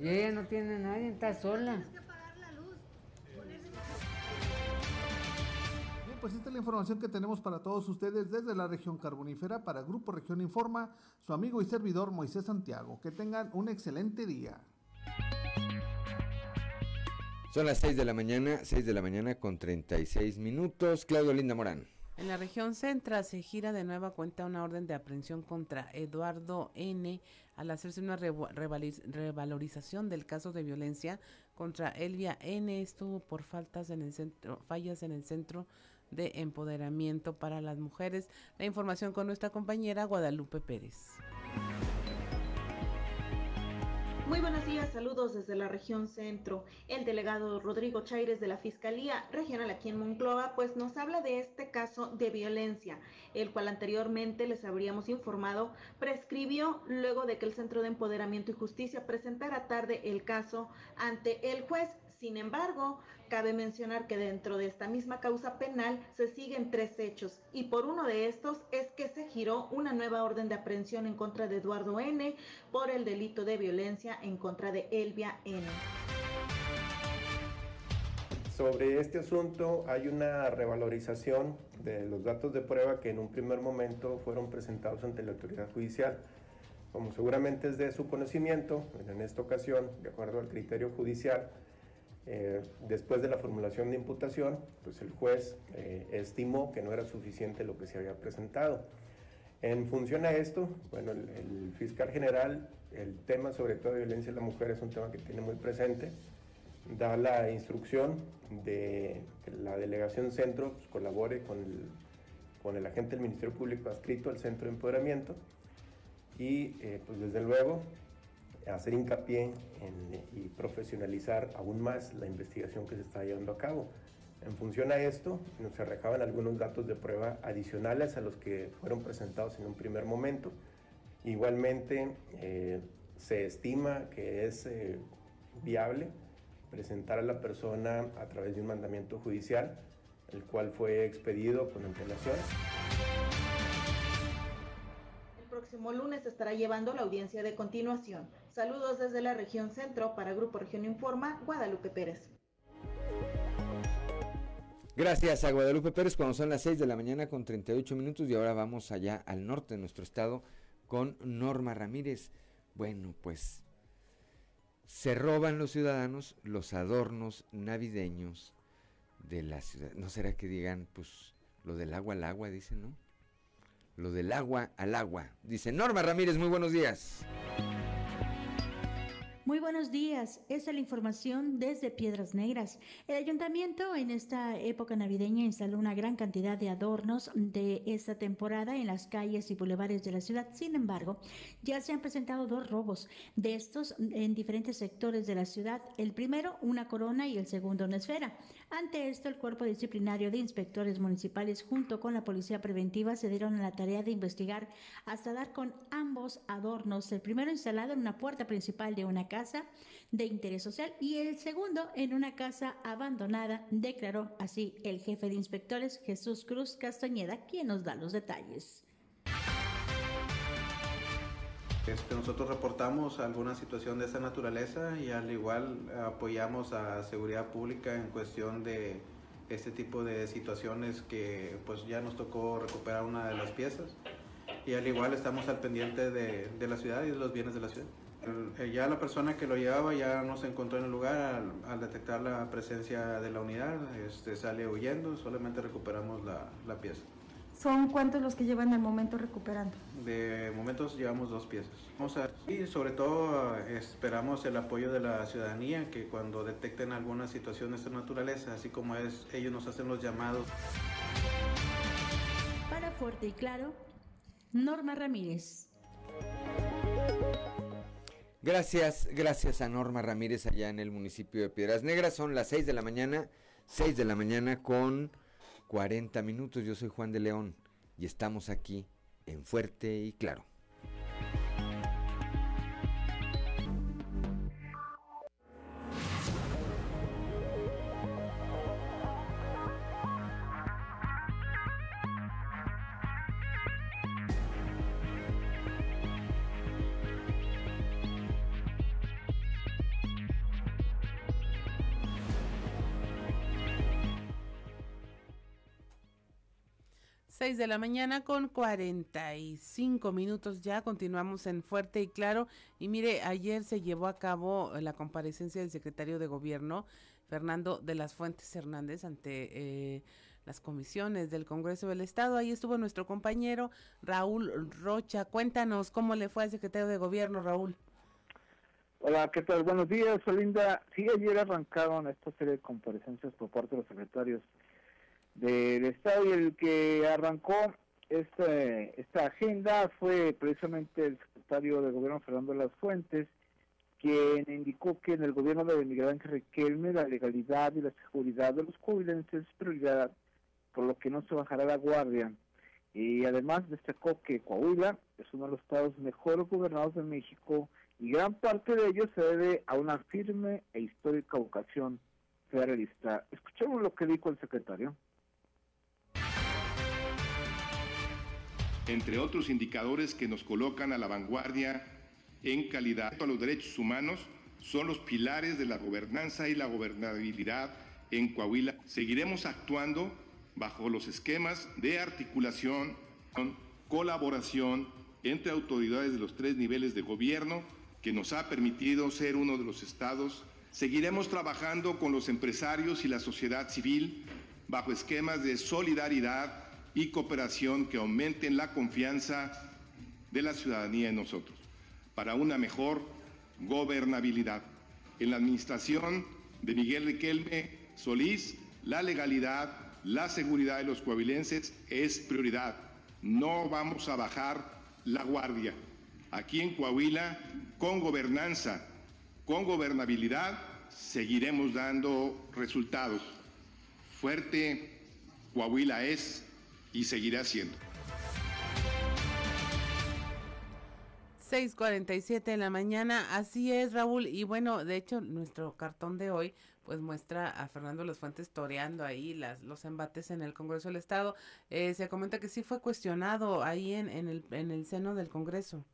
Y ella no tiene nadie, está sola. pues esta es la información que tenemos para todos ustedes desde la región carbonífera para Grupo Región Informa, su amigo y servidor Moisés Santiago. Que tengan un excelente día. Son las 6 de la mañana, 6 de la mañana con 36 minutos. Claudio Linda Morán. En la región central se gira de nueva cuenta una orden de aprehensión contra Eduardo N. al hacerse una revalorización del caso de violencia contra Elvia N. Estuvo por faltas en el centro, fallas en el centro de empoderamiento para las mujeres. La información con nuestra compañera Guadalupe Pérez. Muy buenos días, saludos desde la región centro. El delegado Rodrigo Chaires de la Fiscalía Regional aquí en Monclova, pues nos habla de este caso de violencia, el cual anteriormente les habríamos informado prescribió luego de que el Centro de Empoderamiento y Justicia presentara tarde el caso ante el juez. Sin embargo, Cabe mencionar que dentro de esta misma causa penal se siguen tres hechos y por uno de estos es que se giró una nueva orden de aprehensión en contra de Eduardo N por el delito de violencia en contra de Elvia N. Sobre este asunto hay una revalorización de los datos de prueba que en un primer momento fueron presentados ante la autoridad judicial. Como seguramente es de su conocimiento, en esta ocasión, de acuerdo al criterio judicial, eh, después de la formulación de imputación, pues el juez eh, estimó que no era suficiente lo que se había presentado. En función a esto, bueno, el, fiscal general, el tema sobre todo de violencia de la mujer es un tema que tiene muy presente, da la instrucción de que la delegación centro pues, colabore con el, con el agente del Ministerio Público adscrito al centro de empoderamiento y eh, pues desde luego hacer hincapié y profesionalizar aún más la investigación que se está llevando a cabo. En función a esto, nos arrojaban algunos datos de prueba adicionales a los que fueron presentados en un primer momento. Igualmente, eh, se estima que es eh, viable presentar a la persona a través de un mandamiento judicial, el cual fue expedido con antelación próximo lunes estará llevando la audiencia de continuación. Saludos desde la región centro para Grupo Región Informa, Guadalupe Pérez. Gracias a Guadalupe Pérez cuando son las 6 de la mañana con 38 minutos y ahora vamos allá al norte de nuestro estado con Norma Ramírez. Bueno, pues se roban los ciudadanos los adornos navideños de la ciudad. ¿No será que digan, pues, lo del agua al agua, dicen, no? lo del agua al agua. Dice Norma Ramírez, muy buenos días. Muy buenos días. Esta es la información desde Piedras Negras. El ayuntamiento en esta época navideña instaló una gran cantidad de adornos de esta temporada en las calles y bulevares de la ciudad. Sin embargo, ya se han presentado dos robos de estos en diferentes sectores de la ciudad. El primero, una corona y el segundo, una esfera. Ante esto, el Cuerpo Disciplinario de Inspectores Municipales junto con la Policía Preventiva se dieron a la tarea de investigar hasta dar con ambos adornos. El primero instalado en una puerta principal de una casa de interés social y el segundo en una casa abandonada, declaró así el jefe de inspectores Jesús Cruz Castañeda, quien nos da los detalles. Este, nosotros reportamos alguna situación de esa naturaleza y al igual apoyamos a seguridad pública en cuestión de este tipo de situaciones que pues ya nos tocó recuperar una de las piezas y al igual estamos al pendiente de, de la ciudad y de los bienes de la ciudad. Eh, ya la persona que lo llevaba ya no se encontró en el lugar al, detectar la presencia de la unidad, este, sale huyendo, solamente recuperamos la, la pieza. ¿Son cuántos los que llevan al momento recuperando? De momentos llevamos dos piezas. Vamos a, y sobre todo esperamos el apoyo de la ciudadanía que cuando detecten alguna situación de esta naturaleza, así como es, ellos nos hacen los llamados. Para Fuerte y Claro, Norma Ramírez. Gracias, gracias a Norma Ramírez allá en el municipio de Piedras Negras. Son las 6 de la mañana, 6 de la mañana con 40 minutos. Yo soy Juan de León y estamos aquí en Fuerte y Claro. 6 de la mañana con 45 minutos ya. Continuamos en Fuerte y Claro. Y mire, ayer se llevó a cabo la comparecencia del secretario de Gobierno, Fernando de las Fuentes Hernández, ante eh, las comisiones del Congreso del Estado. Ahí estuvo nuestro compañero Raúl Rocha. Cuéntanos cómo le fue al secretario de Gobierno, Raúl. Hola, ¿qué tal? Buenos días, Olinda. Sí, ayer arrancaron esta serie de comparecencias por parte de los secretarios del Estado y el que arrancó esta, esta agenda fue precisamente el secretario de Gobierno Fernando Las Fuentes, quien indicó que en el gobierno de Miguel Ángel Riquelme la legalidad y la seguridad de los coahuilenses es prioridad, por lo que no se bajará la guardia. Y además destacó que Coahuila es uno de los estados mejor gobernados de México y gran parte de ello se debe a una firme e histórica vocación federalista. Escuchemos lo que dijo el secretario. Entre otros indicadores que nos colocan a la vanguardia en calidad a los derechos humanos, son los pilares de la gobernanza y la gobernabilidad en Coahuila. Seguiremos actuando bajo los esquemas de articulación, colaboración entre autoridades de los tres niveles de gobierno que nos ha permitido ser uno de los estados. Seguiremos trabajando con los empresarios y la sociedad civil bajo esquemas de solidaridad y cooperación que aumenten la confianza de la ciudadanía en nosotros, para una mejor gobernabilidad. En la administración de Miguel Riquelme Solís, la legalidad, la seguridad de los coahuilenses es prioridad. No vamos a bajar la guardia. Aquí en Coahuila, con gobernanza, con gobernabilidad, seguiremos dando resultados. Fuerte Coahuila es y seguirá siendo. 6:47 de la mañana, así es Raúl, y bueno, de hecho nuestro cartón de hoy pues muestra a Fernando Los Fuentes toreando ahí las, los embates en el Congreso del Estado. Eh, se comenta que sí fue cuestionado ahí en, en, el, en el seno del Congreso.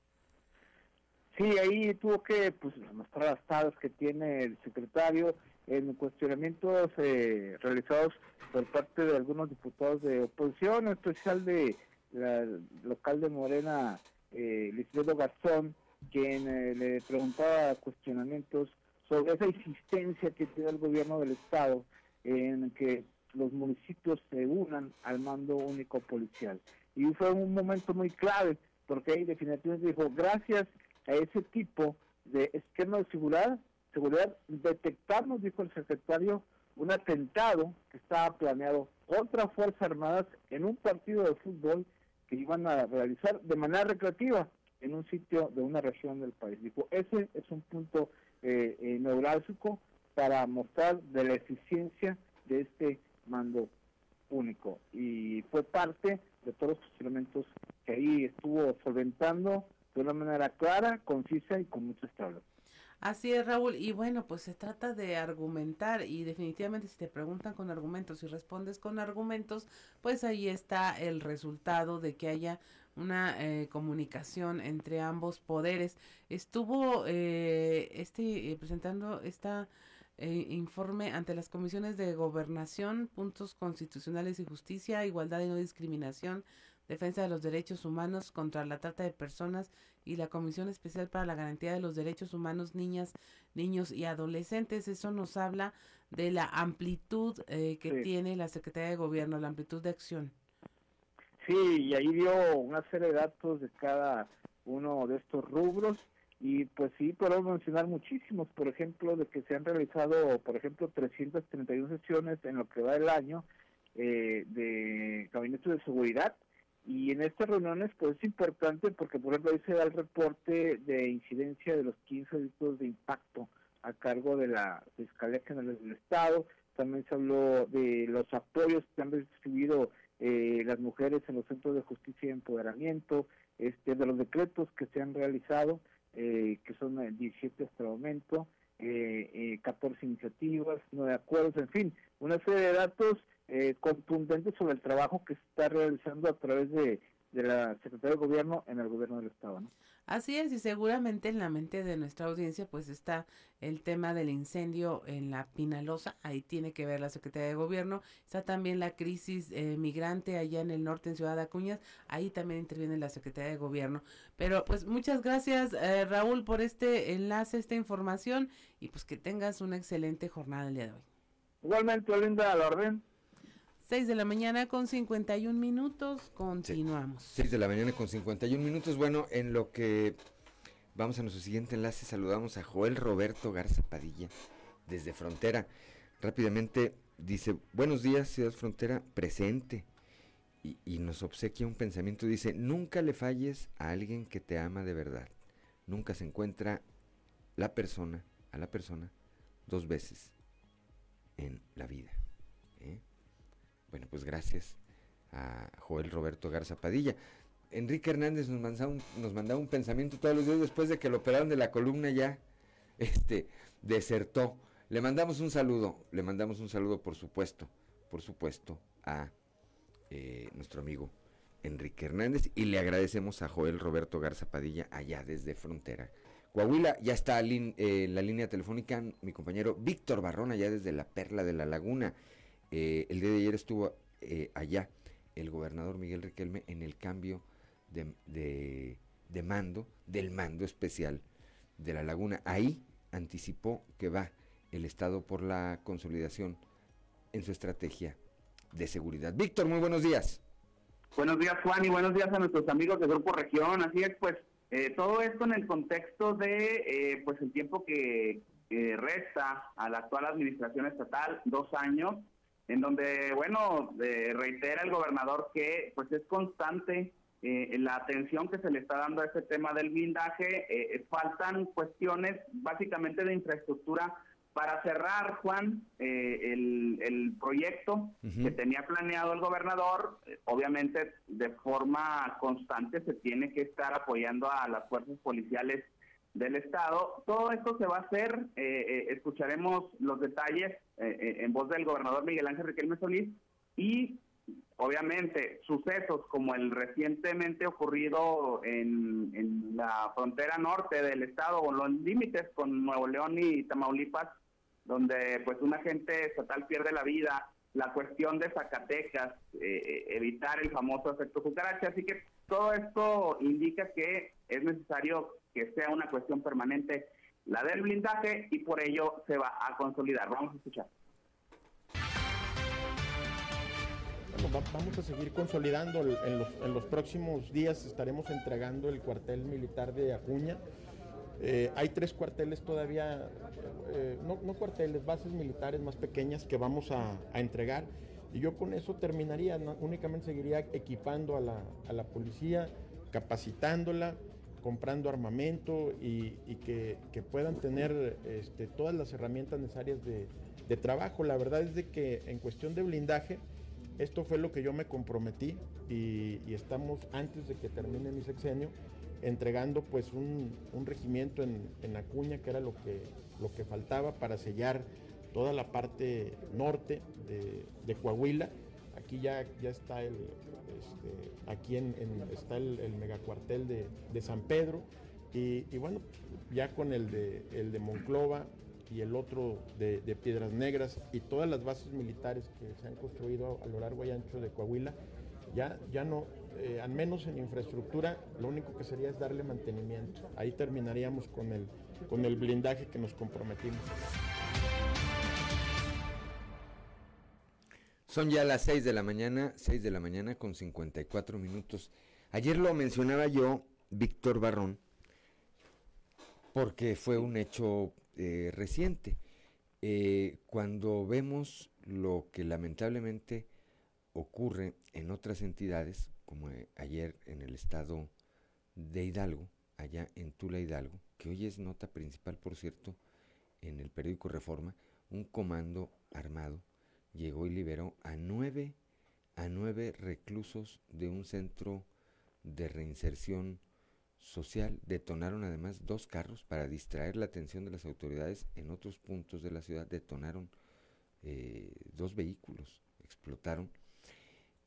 Sí, ahí tuvo que pues mostrar las tablas que tiene el secretario en cuestionamientos eh, realizados por parte de algunos diputados de oposición, en especial de la local de Morena, eh, Garzón, quien eh, le preguntaba cuestionamientos sobre esa insistencia que tiene el gobierno del Estado en que los municipios se unan al mando único policial. Y fue un momento muy clave, porque ahí definitivamente dijo, gracias a ese tipo de esquema de seguridad, seguridad detectamos, dijo el secretario, un atentado que estaba planeado contra Fuerzas Armadas en un partido de fútbol que iban a realizar de manera recreativa en un sitio de una región del país. Dijo, ese es un punto eh, eh, neurálgico para mostrar de la eficiencia de este mando único y fue parte de todos los elementos que ahí estuvo solventando de una manera clara, concisa y con mucha estabilidad. Así es, Raúl. Y bueno, pues se trata de argumentar y definitivamente si te preguntan con argumentos y respondes con argumentos, pues ahí está el resultado de que haya una eh, comunicación entre ambos poderes. Estuvo eh, este eh, presentando esta informe ante las comisiones de gobernación, puntos constitucionales y justicia, igualdad y no discriminación, defensa de los derechos humanos contra la trata de personas y la Comisión Especial para la Garantía de los Derechos Humanos, Niñas, Niños y Adolescentes. Eso nos habla de la amplitud eh, que tiene la Secretaría de Gobierno, la amplitud de acción. Sí, y ahí dio una serie de datos de cada uno de estos rubros y pues sí, podemos mencionar muchísimos, por ejemplo, de que se han realizado, por ejemplo, 331 sesiones en lo que va el año eh, de gabinete de seguridad y en estas reuniones, pues es importante porque, por ejemplo, ahí se da el reporte de incidencia de los 15 delitos de impacto a cargo de la Fiscalía General del Estado. También se habló de los apoyos que han recibido eh, las mujeres en los centros de justicia y empoderamiento, este, de los decretos que se han realizado, eh, que son 17 hasta el momento, eh, 14 iniciativas, 9 acuerdos, en fin, una serie de datos eh, contundente sobre el trabajo que se está realizando a través de, la Secretaría de Gobierno en el Gobierno del Estado. ¿no? Así es, y seguramente en la mente de nuestra audiencia pues está el tema del incendio en la Pinalosa, ahí tiene que ver la Secretaría de Gobierno, está también la crisis eh, migrante allá en el norte en Ciudad Acuñas, ahí también interviene la Secretaría de Gobierno. Pero pues muchas gracias eh, Raúl por este enlace, esta información y pues que tengas una excelente jornada el día de hoy. Igualmente, Linda, a la orden. 6 de la mañana con 51 minutos, continuamos. 6 de la mañana con 51 minutos, bueno, en lo que vamos a nuestro siguiente enlace, saludamos a Joel Roberto Garza Padilla desde Frontera. Rápidamente dice, buenos días, Ciudad Frontera, presente. Y, y nos obsequia un pensamiento, dice, nunca le falles a alguien que te ama de verdad. Nunca se encuentra la persona, a la persona, dos veces en la vida. Bueno, pues gracias a Joel Roberto Garza Padilla. Enrique Hernández nos mandaba, un, nos un pensamiento todos los días después de que lo operaron de la columna ya este, desertó. Le mandamos un saludo, le mandamos un saludo por supuesto, por supuesto, a eh, nuestro amigo Enrique Hernández y le agradecemos a Joel Roberto Garza Padilla allá desde Frontera. Coahuila, ya está en eh, la línea telefónica mi compañero Víctor Barrón allá desde la Perla de la Laguna. Eh, el día de ayer estuvo eh, allá el gobernador Miguel Riquelme en el cambio de, mando, del mando especial de la laguna. Ahí anticipó que va el Estado por la consolidación en su estrategia de seguridad. Víctor, muy buenos días. Buenos días, Juan, y buenos días a nuestros amigos de Grupo Región. Así es, pues, eh, todo esto en el contexto de, pues, el tiempo que resta a la actual administración estatal, dos años, en donde, bueno, reitera el gobernador que pues es constante eh, la atención que se le está dando a este tema del blindaje. Eh, faltan cuestiones básicamente de infraestructura para cerrar, Juan, eh, el, el, proyecto que tenía planeado el gobernador, obviamente de forma constante se tiene que estar apoyando a las fuerzas policiales del Estado. Todo esto se va a hacer, eh, eh, escucharemos los detalles eh, en voz del gobernador Miguel Ángel Riquelme Solís y obviamente sucesos como el recientemente ocurrido en, en la frontera norte del Estado o los límites con Nuevo León y Tamaulipas, donde pues un agente estatal pierde la vida, la cuestión de Zacatecas, evitar el famoso efecto cucaracha, así que todo esto indica que es necesario que sea una cuestión permanente la del blindaje y por ello se va a consolidar. Vamos a escuchar. vamos a seguir consolidando. En los, en los próximos días estaremos entregando el cuartel militar de Acuña. Eh, hay tres cuarteles todavía, eh, no, no, cuarteles, bases militares más pequeñas que vamos a, a entregar. Y yo con eso terminaría, no, únicamente seguiría equipando a la, a la policía, capacitándola, comprando armamento y, que, puedan tener este, todas las herramientas necesarias de, trabajo. La verdad es de que en cuestión de blindaje, esto fue lo que yo me comprometí y, estamos antes de que termine mi sexenio entregando pues un, regimiento en, en, Acuña, que era lo que, lo que faltaba para sellar toda la parte norte de, de Coahuila. Aquí ya, ya está el, este, aquí está el, el megacuartel de, San Pedro y, bueno, ya con el de, el de Monclova y el otro de, de, Piedras Negras y todas las bases militares que se han construido a lo largo y ancho de Coahuila, ya, ya no, eh, al menos en infraestructura, lo único que sería es darle mantenimiento. Ahí terminaríamos con el, con el blindaje que nos comprometimos. Son ya las 6 de la mañana, 6 de la mañana con 54 minutos. Ayer lo mencionaba yo, Víctor Barrón, porque fue un hecho eh, reciente. Eh, cuando vemos lo que lamentablemente ocurre en otras entidades, como eh, ayer en el estado de Hidalgo, allá en Tula Hidalgo, que hoy es nota principal, por cierto, en el periódico Reforma, un comando armado llegó y liberó a nueve, a nueve reclusos de un centro de reinserción social. Detonaron además dos carros para distraer la atención de las autoridades en otros puntos de la ciudad. Detonaron eh, dos vehículos, explotaron.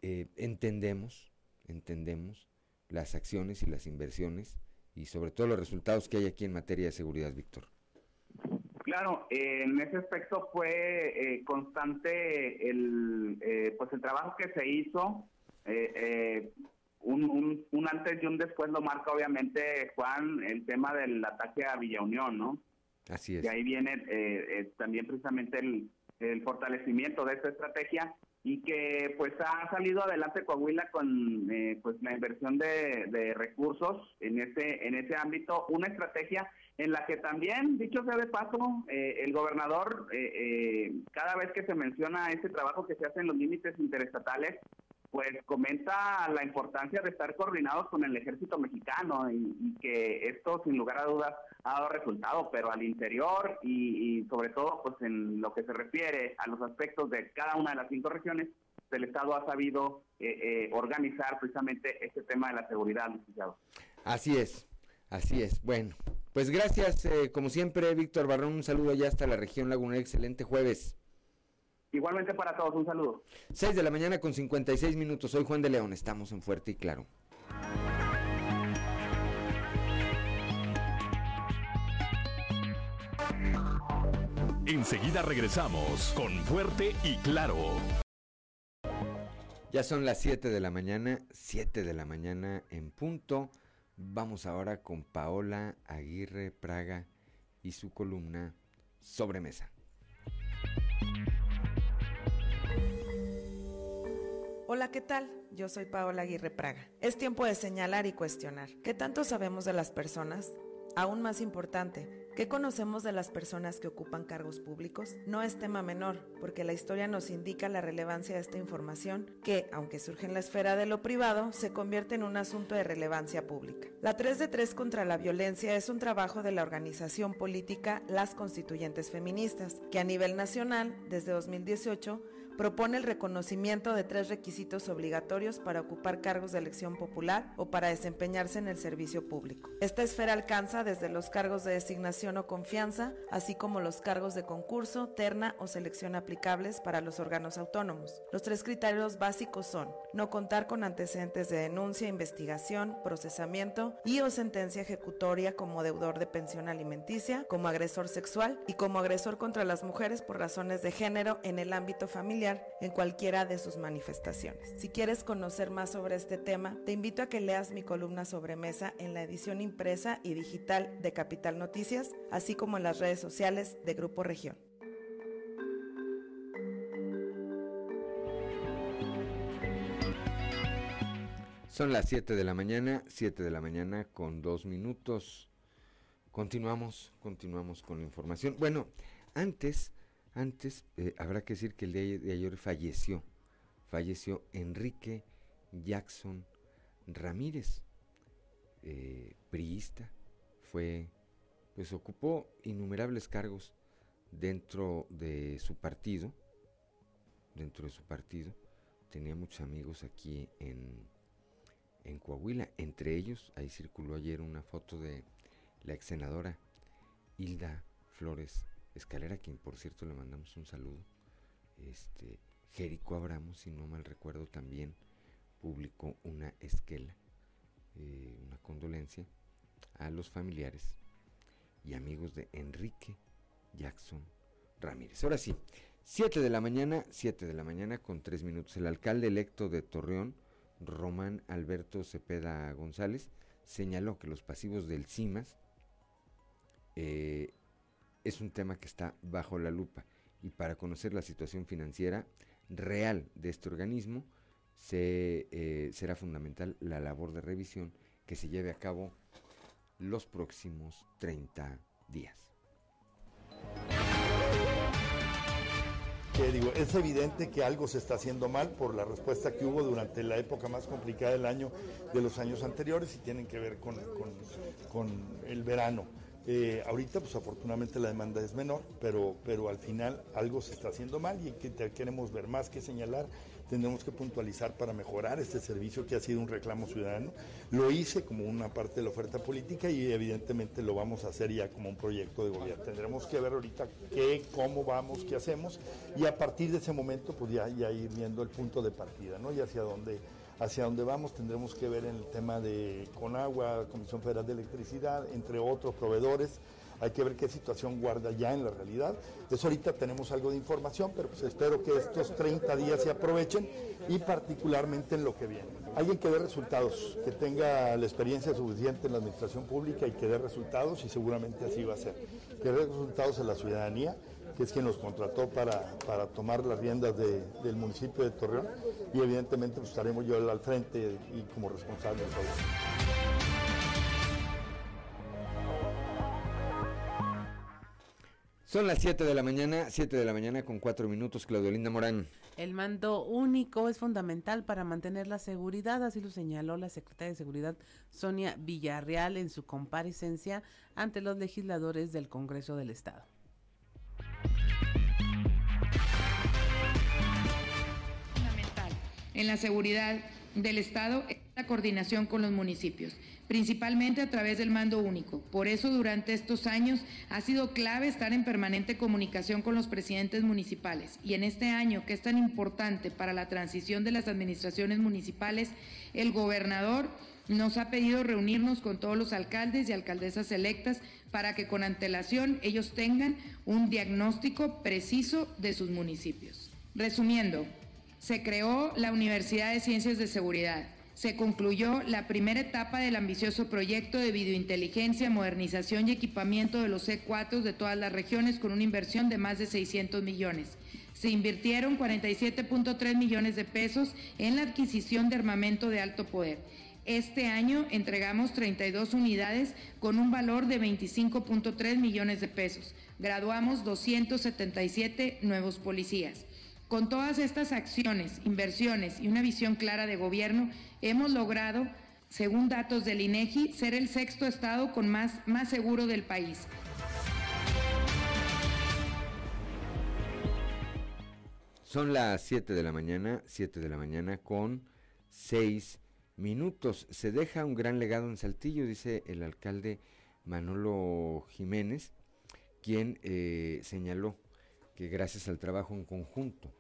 Eh, entendemos entendemos las acciones y las inversiones y sobre todo los resultados que hay aquí en materia de seguridad, Víctor. Claro, eh, en ese aspecto fue eh, constante el eh, pues el trabajo que se hizo, un, un, un, antes y un después lo marca obviamente Juan el tema del ataque a Villa Unión, ¿no? Así es. Y ahí viene también precisamente el, el fortalecimiento de esta estrategia y que pues ha salido adelante Coahuila con eh, pues la inversión de, de, recursos en ese en ese ámbito una estrategia en la que también dicho sea de paso eh, el gobernador eh, eh, cada vez que se menciona ese trabajo que se hace en los límites interestatales pues comenta la importancia de estar coordinados con el ejército mexicano y, y que esto sin lugar a dudas ha dado resultado, pero al interior y, y, sobre todo pues en lo que se refiere a los aspectos de cada una de las cinco regiones, el Estado ha sabido eh, eh, organizar precisamente este tema de la seguridad, licenciado. Así es, así es. Bueno, pues gracias, eh, como siempre, Víctor Barrón, un saludo allá hasta la región Laguna, excelente jueves. Igualmente para todos, un saludo. 6 de la mañana con 56 minutos. Soy Juan de León, estamos en Fuerte y Claro. Enseguida regresamos con Fuerte y Claro. Ya son las 7 de la mañana, 7 de la mañana en punto. Vamos ahora con Paola Aguirre Praga y su columna Sobremesa. Hola, ¿qué tal? Yo soy Paola Aguirre Praga. Es tiempo de señalar y cuestionar. ¿Qué tanto sabemos de las personas? Aún más importante, ¿qué conocemos de las personas que ocupan cargos públicos? No es tema menor, porque la historia nos indica la relevancia de esta información que, aunque surge en la esfera de lo privado, se convierte en un asunto de relevancia pública. La 3 de 3 contra la violencia es un trabajo de la organización política Las Constituyentes Feministas, que a nivel nacional, desde 2018, propone el reconocimiento de tres requisitos obligatorios para ocupar cargos de elección popular o para desempeñarse en el servicio público. Esta esfera alcanza desde los cargos de designación o confianza, así como los cargos de concurso, terna o selección aplicables para los órganos autónomos. Los tres criterios básicos son no contar con antecedentes de denuncia, investigación, procesamiento y o sentencia ejecutoria como deudor de pensión alimenticia, como agresor sexual y como agresor contra las mujeres por razones de género en el ámbito familiar en cualquiera de sus manifestaciones. Si quieres conocer más sobre este tema, te invito a que leas mi columna sobre mesa en la edición impresa y digital de Capital Noticias, así como en las redes sociales de Grupo Región. Son las 7 de la mañana, 7 de la mañana con dos minutos. Continuamos, continuamos con la información. Bueno, antes, antes, eh, habrá que decir que el día de ayer falleció, falleció Enrique Jackson Ramírez, eh, priista, fue, pues ocupó innumerables cargos dentro de su partido, dentro de su partido, tenía muchos amigos aquí en, en Coahuila, entre ellos, ahí circuló ayer una foto de la ex senadora Hilda Flores Escalera, quien por cierto le mandamos un saludo. Este, Jerico Abramos, si no mal recuerdo, también publicó una esquela, eh, una condolencia a los familiares y amigos de Enrique Jackson Ramírez. Ahora sí, 7 de la mañana, 7 de la mañana con 3 minutos. El alcalde electo de Torreón, Román Alberto Cepeda González, señaló que los pasivos del CIMAS eh, es un tema que está bajo la lupa y para conocer la situación financiera real de este organismo eh, será fundamental la labor de revisión que se lleve a cabo los próximos 30 días. Que digo, es evidente que algo se está haciendo mal por la respuesta que hubo durante la época más complicada del año de los años anteriores y tienen que ver con, con el verano. Eh, ahorita, pues afortunadamente la demanda es menor, pero, pero al final algo se está haciendo mal y que queremos ver más que señalar. Tendremos que puntualizar para mejorar este servicio que ha sido un reclamo ciudadano. Lo hice como una parte de la oferta política y evidentemente lo vamos a hacer ya como un proyecto de gobierno. Tendremos que ver ahorita qué, cómo vamos, qué hacemos y a partir de ese momento pues ya, ya ir viendo el punto de partida ¿no? y hacia dónde hacia dónde vamos tendremos que ver en el tema de Conagua, Comisión Federal de Electricidad, entre otros proveedores. Hay que ver qué situación guarda ya en la realidad. Eso ahorita tenemos algo de información, pero pues espero que estos 30 días se aprovechen y particularmente en lo que viene. Alguien que dé resultados, que tenga la experiencia suficiente en la administración pública y que dé resultados y seguramente así va a ser. Que dé resultados a la ciudadanía que es quien los contrató para, tomar las riendas del municipio de Torreón y evidentemente pues, estaremos yo al frente y como responsable de todo. Son las 7 de la mañana, 7 de la mañana con 4 minutos, Claudio Linda Morán. El mando único es fundamental para mantener la seguridad, así lo señaló la secretaria de Seguridad Sonia Villarreal en su comparecencia ante los legisladores del Congreso del Estado. En la seguridad del Estado es la coordinación con los municipios, principalmente a través del mando único. Por eso durante estos años ha sido clave estar en permanente comunicación con los presidentes municipales y en este año que es tan importante para la transición de las administraciones municipales, el gobernador nos ha pedido reunirnos con todos los alcaldes y alcaldesas electas para que con antelación ellos tengan un diagnóstico preciso de sus municipios. Resumiendo, se creó la Universidad de Ciencias de Seguridad. Se concluyó la primera etapa del ambicioso proyecto de videointeligencia, modernización y equipamiento de los C4 de todas las regiones con una inversión de más de 600 millones. Se invirtieron 47.3 millones de pesos en la adquisición de armamento de alto poder. Este año entregamos 32 unidades con un valor de 25.3 millones de pesos. Graduamos 277 nuevos policías. Con todas estas acciones, inversiones y una visión clara de gobierno, hemos logrado, según datos del INEGI, ser el sexto estado con más, más seguro del país. Son las 7 de la mañana, 7 de la mañana con 6 minutos. Se deja un gran legado en Saltillo, dice el alcalde Manolo Jiménez, quien eh, señaló que gracias al trabajo en conjunto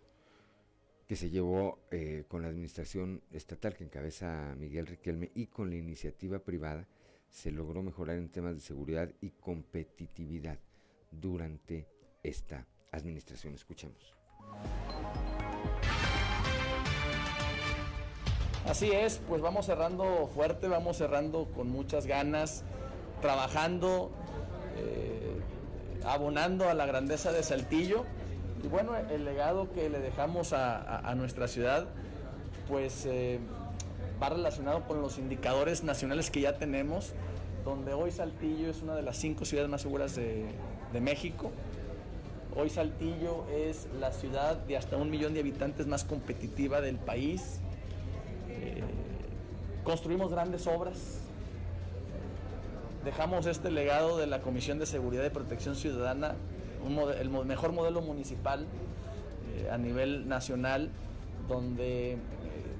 que se llevó eh, con la administración estatal que encabeza Miguel Riquelme y con la iniciativa privada, se logró mejorar en temas de seguridad y competitividad durante esta administración. Escuchemos. Así es, pues vamos cerrando fuerte, vamos cerrando con muchas ganas, trabajando. Eh, abonando a la grandeza de Saltillo. Y bueno, el legado que le dejamos a, nuestra ciudad, pues eh, va relacionado con los indicadores nacionales que ya tenemos, donde hoy Saltillo es una de las cinco ciudades más seguras de, de México. Hoy Saltillo es la ciudad de hasta un millón de habitantes más competitiva del país. Eh, construimos grandes obras. Dejamos este legado de la Comisión de Seguridad y Protección Ciudadana, el mejor modelo municipal eh, a nivel nacional, donde eh,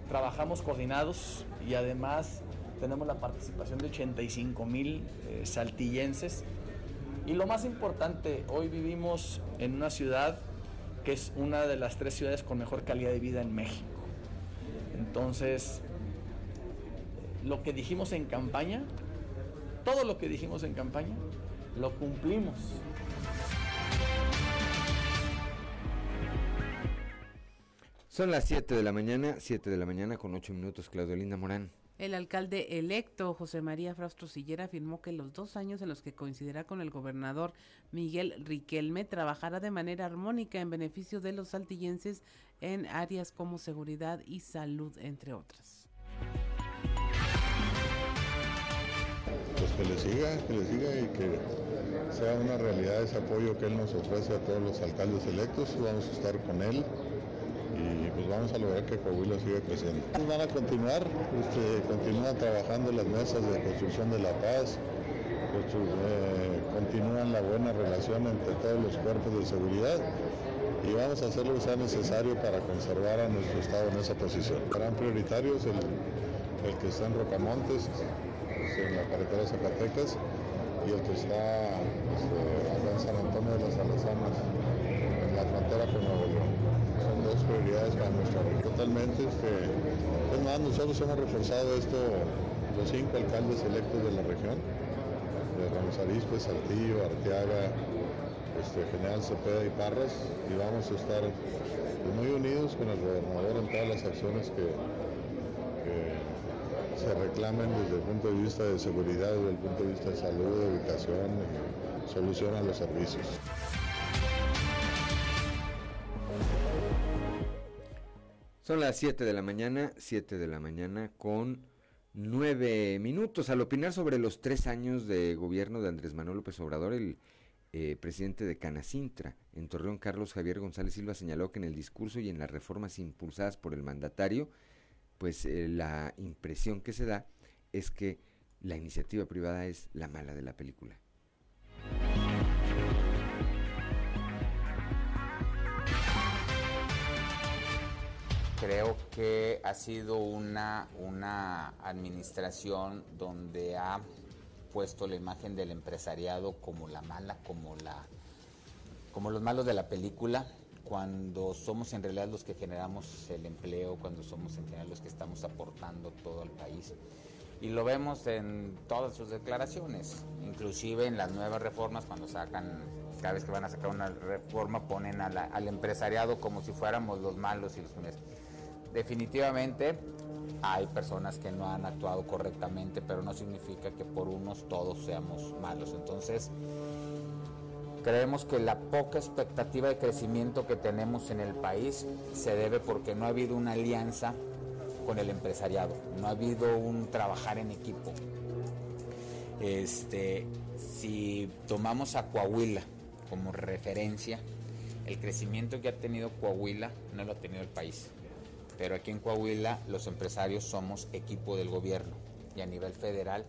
trabajamos coordinados y además tenemos la participación de 85 mil saltillenses. Y lo más importante, hoy vivimos en una ciudad que es una de las tres ciudades con mejor calidad de vida en México. Entonces, lo que dijimos en campaña, todo lo que dijimos en campaña, lo cumplimos. Son las 7 de la mañana, 7 de la mañana con 8 minutos, Claudio Linda Morán. El alcalde electo José María Fraustro Sillera afirmó que los dos años en los que coincidirá con el gobernador Miguel Riquelme trabajará de manera armónica en beneficio de los saltillenses en áreas como seguridad y salud, entre otras. pues que le siga, que le siga y que sea una realidad ese apoyo que él nos ofrece a todos los alcaldes electos. Vamos a estar con él pues vamos a lograr que Coahuila siga creciendo. Van a continuar, este, continúan trabajando las mesas de construcción de la paz, constru- eh, continúan la buena relación entre todos los cuerpos de seguridad y vamos a hacer lo que sea necesario para conservar a nuestro estado en esa posición. Serán prioritarios el, el que está en Rocamontes, pues, en la carretera de Zacatecas, y el que está pues, eh, en San Antonio de las Alazanas, en la frontera con Nuevo León. Dos prioridades para nuestra región. Totalmente, este, es más, nosotros hemos reforzado esto, los cinco alcaldes electos de la región, de Ramos Arizpe, Saltillo, Arteaga, este, General Cepeda y Parras, y vamos a estar pues, muy unidos con el gobernador en todas las acciones que, se reclamen desde el punto de vista de seguridad, desde el punto de vista de salud, de educación, solución a los servicios. Son las 7 de la mañana, 7 de la mañana con 9 minutos. Al opinar sobre los tres años de gobierno de Andrés Manuel López Obrador, el eh, presidente de Canacintra en Torreón, Carlos Javier González Silva, señaló que en el discurso y en las reformas impulsadas por el mandatario, pues eh, la impresión que se da es que la iniciativa privada es la mala de la película. Creo que ha sido una, una administración donde ha puesto la imagen del empresariado como la mala, como, la, como los malos de la película, cuando somos en realidad los que generamos el empleo, cuando somos en general los que estamos aportando todo al país. Y lo vemos en todas sus declaraciones, inclusive en las nuevas reformas, cuando sacan, cada vez que van a sacar una reforma, ponen a la- al empresariado como si fuéramos los malos y los. Definitivamente hay personas que no han actuado correctamente, pero no significa que por unos todos seamos malos. Entonces, creemos que la poca expectativa de crecimiento que tenemos en el país se debe porque no ha habido una alianza con el empresariado, no ha habido un trabajar en equipo. Este, si tomamos a Coahuila como referencia, el crecimiento que ha tenido Coahuila no lo ha tenido el país. Pero aquí en Coahuila los empresarios somos equipo del gobierno y a nivel federal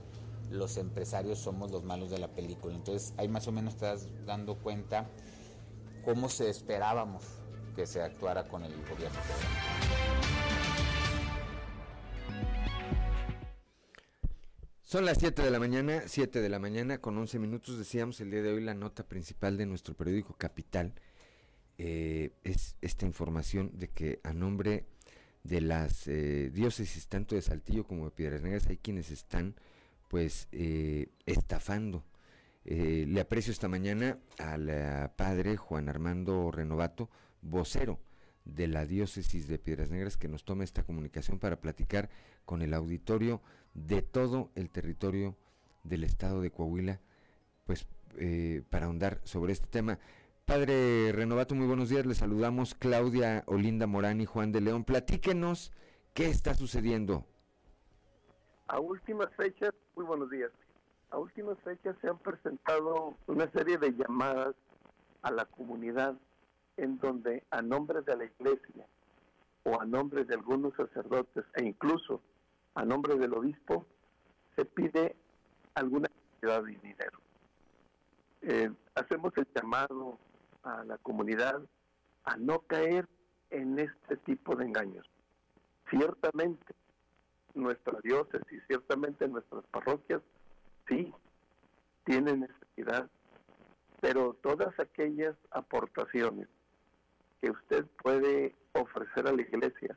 los empresarios somos los malos de la película. Entonces ahí más o menos das dando cuenta cómo se esperábamos que se actuara con el gobierno federal. Son las 7 de la mañana, 7 de la mañana con 11 minutos. Decíamos el día de hoy la nota principal de nuestro periódico Capital. eh, es esta información de que a nombre de las eh, diócesis tanto de Saltillo como de Piedras Negras hay quienes están pues eh, estafando. Eh, le aprecio esta mañana al padre Juan Armando Renovato, vocero de la diócesis de Piedras Negras, que nos toma esta comunicación para platicar con el auditorio de todo el territorio del estado de Coahuila, pues para ahondar sobre este tema. Padre Renovato, muy buenos días, le saludamos Claudia Olinda Morán y Juan de León. Platíquenos qué está sucediendo. A últimas fechas, muy buenos días. a últimas fechas se han presentado una serie de llamadas a la comunidad en donde a nombre de la iglesia o a nombre de algunos sacerdotes e incluso a nombre del obispo se pide alguna cantidad de dinero. Eh, hacemos el llamado a la comunidad a no caer en este tipo de engaños. Ciertamente, nuestra diócesis, ciertamente nuestras parroquias, sí, tienen necesidad, pero todas aquellas aportaciones que usted puede ofrecer a la iglesia,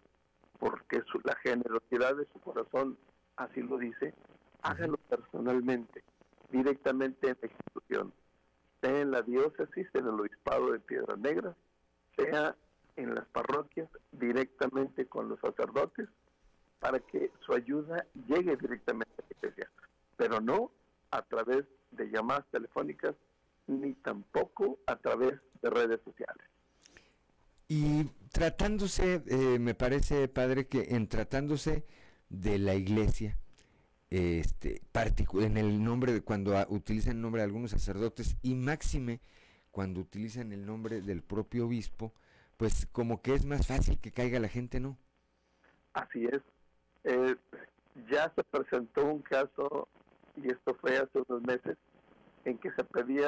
porque la generosidad de su corazón así lo dice, hágalo personalmente, directamente en la institución, sea en la diócesis, en el obispado de Piedras Negras, sea en las parroquias, directamente con los sacerdotes, para que su ayuda llegue directamente a la iglesia, pero no a través de llamadas telefónicas ni tampoco a través de redes sociales. Y tratándose, eh, me parece, padre, que en tratándose de la iglesia, este, en el nombre de cuando utilizan el nombre de algunos sacerdotes y máxime cuando utilizan el nombre del propio obispo, pues como que es más fácil que caiga la gente, ¿no? Así es. Eh, ya se presentó un caso, y esto fue hace unos meses, en que se pedía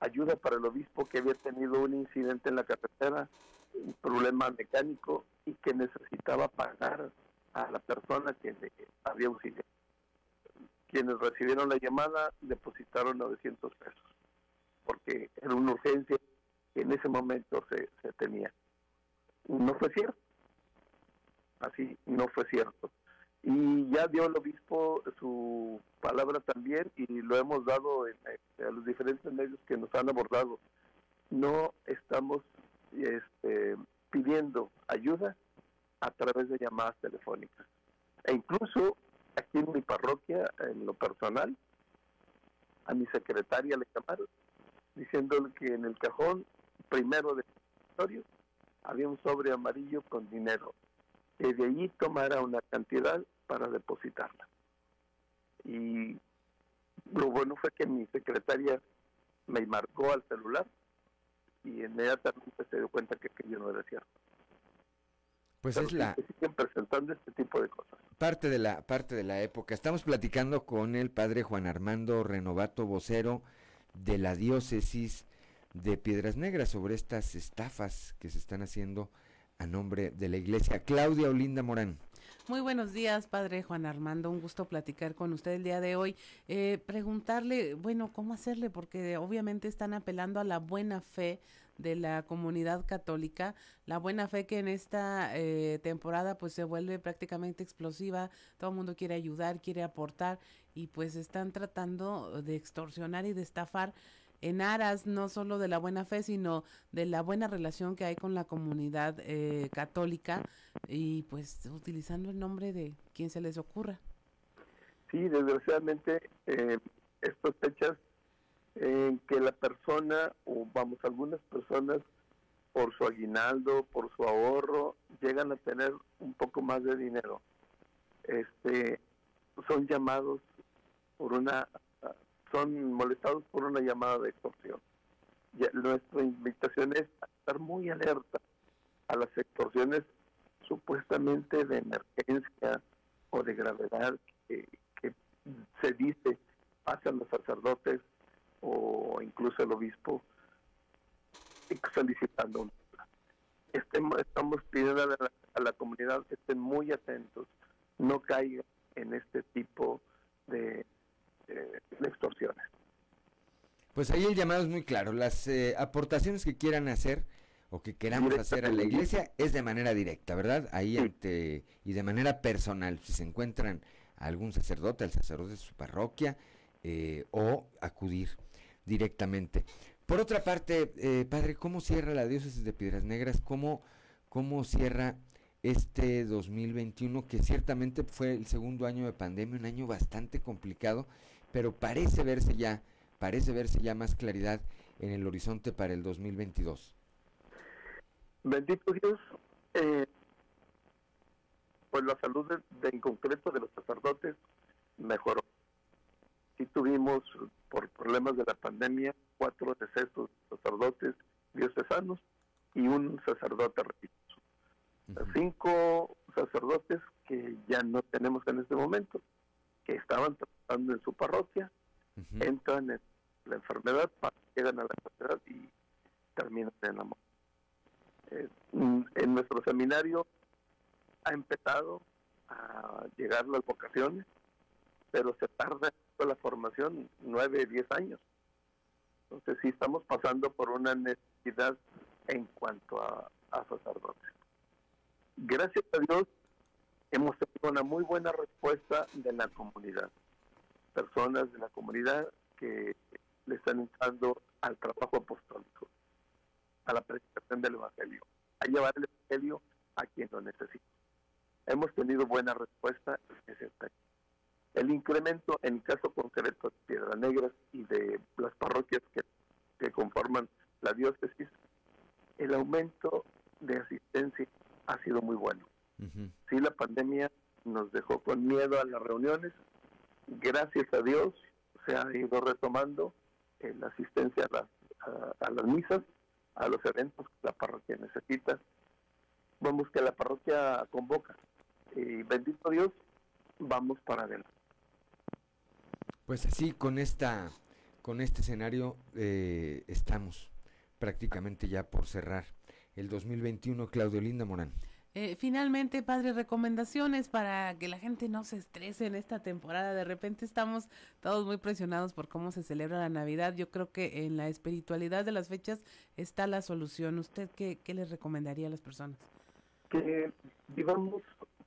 ayuda para el obispo que había tenido un incidente en la carretera, un problema mecánico y que necesitaba pagar a la persona que le había auxiliado. Quienes recibieron la llamada depositaron 900 pesos, porque era una urgencia que en ese momento se, se tenía. No fue cierto. Así, no fue cierto y ya dio el obispo su palabra también y lo hemos dado en, a los diferentes medios que nos han abordado. No estamos este, pidiendo ayuda a través de llamadas telefónicas. E incluso aquí en mi parroquia, en lo personal, a mi secretaria le llamaron diciéndole que en el cajón primero del escritorio había un sobre amarillo con dinero que de allí tomara una cantidad para depositarla. Y lo bueno fue que mi secretaria me marcó al celular y inmediatamente se dio cuenta que aquello no era cierto. Pues es la siguen presentando este tipo de cosas. Parte de la parte de la época. Estamos platicando con el padre Juan Armando Renovato, vocero de la diócesis de Piedras Negras sobre estas estafas que se están haciendo a nombre de la iglesia. Claudia Olinda Morán. Muy buenos días, padre Juan Armando. Un gusto platicar con usted el día de hoy. Eh, preguntarle, bueno, ¿cómo hacerle? Porque obviamente están apelando a la buena fe de la comunidad católica, la buena fe que en esta eh, temporada pues se vuelve prácticamente explosiva, todo el mundo quiere ayudar, quiere aportar y pues están tratando de extorsionar y de estafar en aras no solo de la buena fe, sino de la buena relación que hay con la comunidad eh, católica y pues utilizando el nombre de quien se les ocurra. Sí, desgraciadamente eh, estas fechas en que la persona, o vamos, algunas personas, por su aguinaldo, por su ahorro, llegan a tener un poco más de dinero. Este, son llamados por una son molestados por una llamada de extorsión. nuestra invitación es estar muy alerta a las extorsiones supuestamente de emergencia o de gravedad que, se dice hacen los sacerdotes o incluso el obispo solicitando Estemos, estamos pidiendo a la, a la comunidad que estén muy atentos, no caigan en este tipo de, de, extorsiones. Pues ahí el llamado es muy claro. Las eh, aportaciones que quieran hacer o que queramos hacer a la iglesia es de manera directa, ¿verdad? Ahí ante, y de manera personal. Si se encuentran algún sacerdote, al sacerdote de su parroquia, eh, o acudir directamente. Por otra parte, eh, padre, ¿cómo cierra la diócesis de Piedras Negras? ¿Cómo, cómo cierra este 2021, que ciertamente fue el segundo año de pandemia, un año bastante complicado, pero parece verse ya, parece verse ya más claridad en el horizonte para el 2022. Bendito Dios, eh, pues la salud de, en concreto de los sacerdotes mejoró. Sí tuvimos, por problemas de la pandemia, cuatro decesos sacerdotes diocesanos y un sacerdote religioso. Cinco sacerdotes que ya no tenemos en este momento, que estaban tratando en su parroquia, entran en la enfermedad, llegan a la enfermedad y terminan en la muerte. Eh, en nuestro seminario ha empezado a llegar las vocaciones, pero se tarda la formación nueve, diez años. Entonces sí estamos pasando por una necesidad en cuanto a, a sacerdotes. Gracias a Dios hemos tenido una muy buena respuesta de la comunidad. Personas de la comunidad que le están entrando al trabajo apostólico, a la predicación del Evangelio, a llevar el Evangelio a quien lo necesita. Hemos tenido buena respuesta en ese aspecto. El incremento, en el caso concreto de Piedra Negra y de las parroquias que, que conforman la diócesis, el aumento de asistencia ha sido muy bueno. Sí, la pandemia nos dejó con miedo a las reuniones. Gracias a Dios se ha ido retomando la asistencia a las, a, las misas, a los eventos que la parroquia necesita. Vamos que la parroquia convoca. Y bendito Dios, vamos para adelante. Pues así, con esta, con este escenario eh, estamos prácticamente ya por cerrar el 2021. Claudio Linda Morán. Eh, finalmente, padre, recomendaciones para que la gente no se estrese en esta temporada. De repente estamos todos muy presionados por cómo se celebra la Navidad. Yo creo que en la espiritualidad de las fechas está la solución. ¿Usted qué, qué les recomendaría a las personas? Que vivamos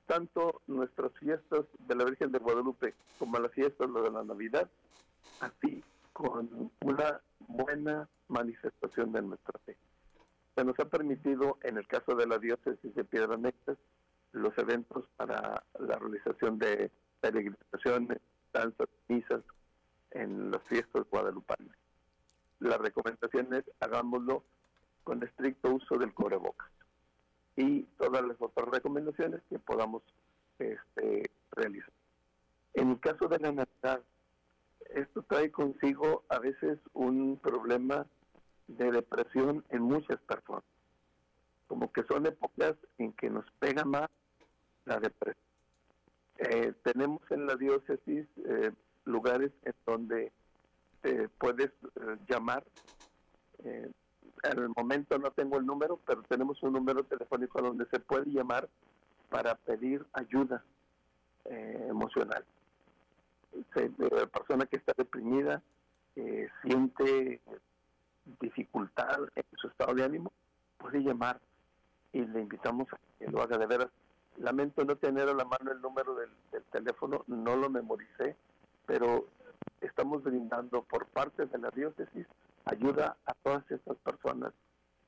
tanto nuestras fiestas de la Virgen de Guadalupe como las fiestas de la Navidad, así con una buena manifestación de nuestra fe se nos ha permitido, en el caso de la diócesis de Piedra Negra, los eventos para la realización de peregrinaciones, danzas, misas en las fiestas guadalupanas. La recomendación es hagámoslo con estricto uso del cubrebocas y todas las otras recomendaciones que podamos este, realizar. En el caso de la Navidad, esto trae consigo a veces un problema de depresión en muchas personas. Como que son épocas en que nos pega más la depresión. Eh, tenemos en la diócesis eh, lugares en donde te puedes eh, llamar. En el momento no tengo el número, pero tenemos un número telefónico donde se puede llamar para pedir ayuda emocional. la persona que está deprimida siente dificultad en su estado de ánimo, puede llamar y le invitamos a que lo haga de veras. Lamento no tener a la mano el número del, teléfono, no lo memoricé, pero estamos brindando por parte de la diócesis ayuda a todas estas personas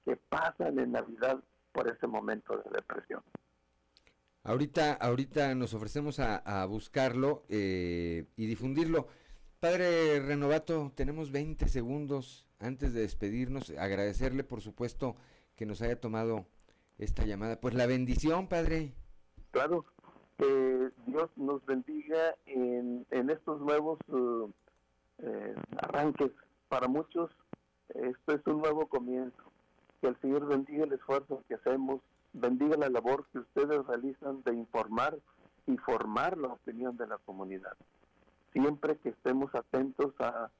que pasan en Navidad por ese momento de depresión. Ahorita, ahorita nos ofrecemos a, buscarlo eh, y difundirlo. Padre Renovato, tenemos 20 segundos antes de despedirnos. Agradecerle, por supuesto, que nos haya tomado esta llamada. Pues la bendición, Padre. Claro, que Dios nos bendiga en, en estos nuevos uh, eh, arranques. Para muchos, esto es un nuevo comienzo. Que el Señor bendiga el esfuerzo que hacemos, bendiga la labor que ustedes realizan de informar y formar la opinión de la comunidad siempre que estemos atentos a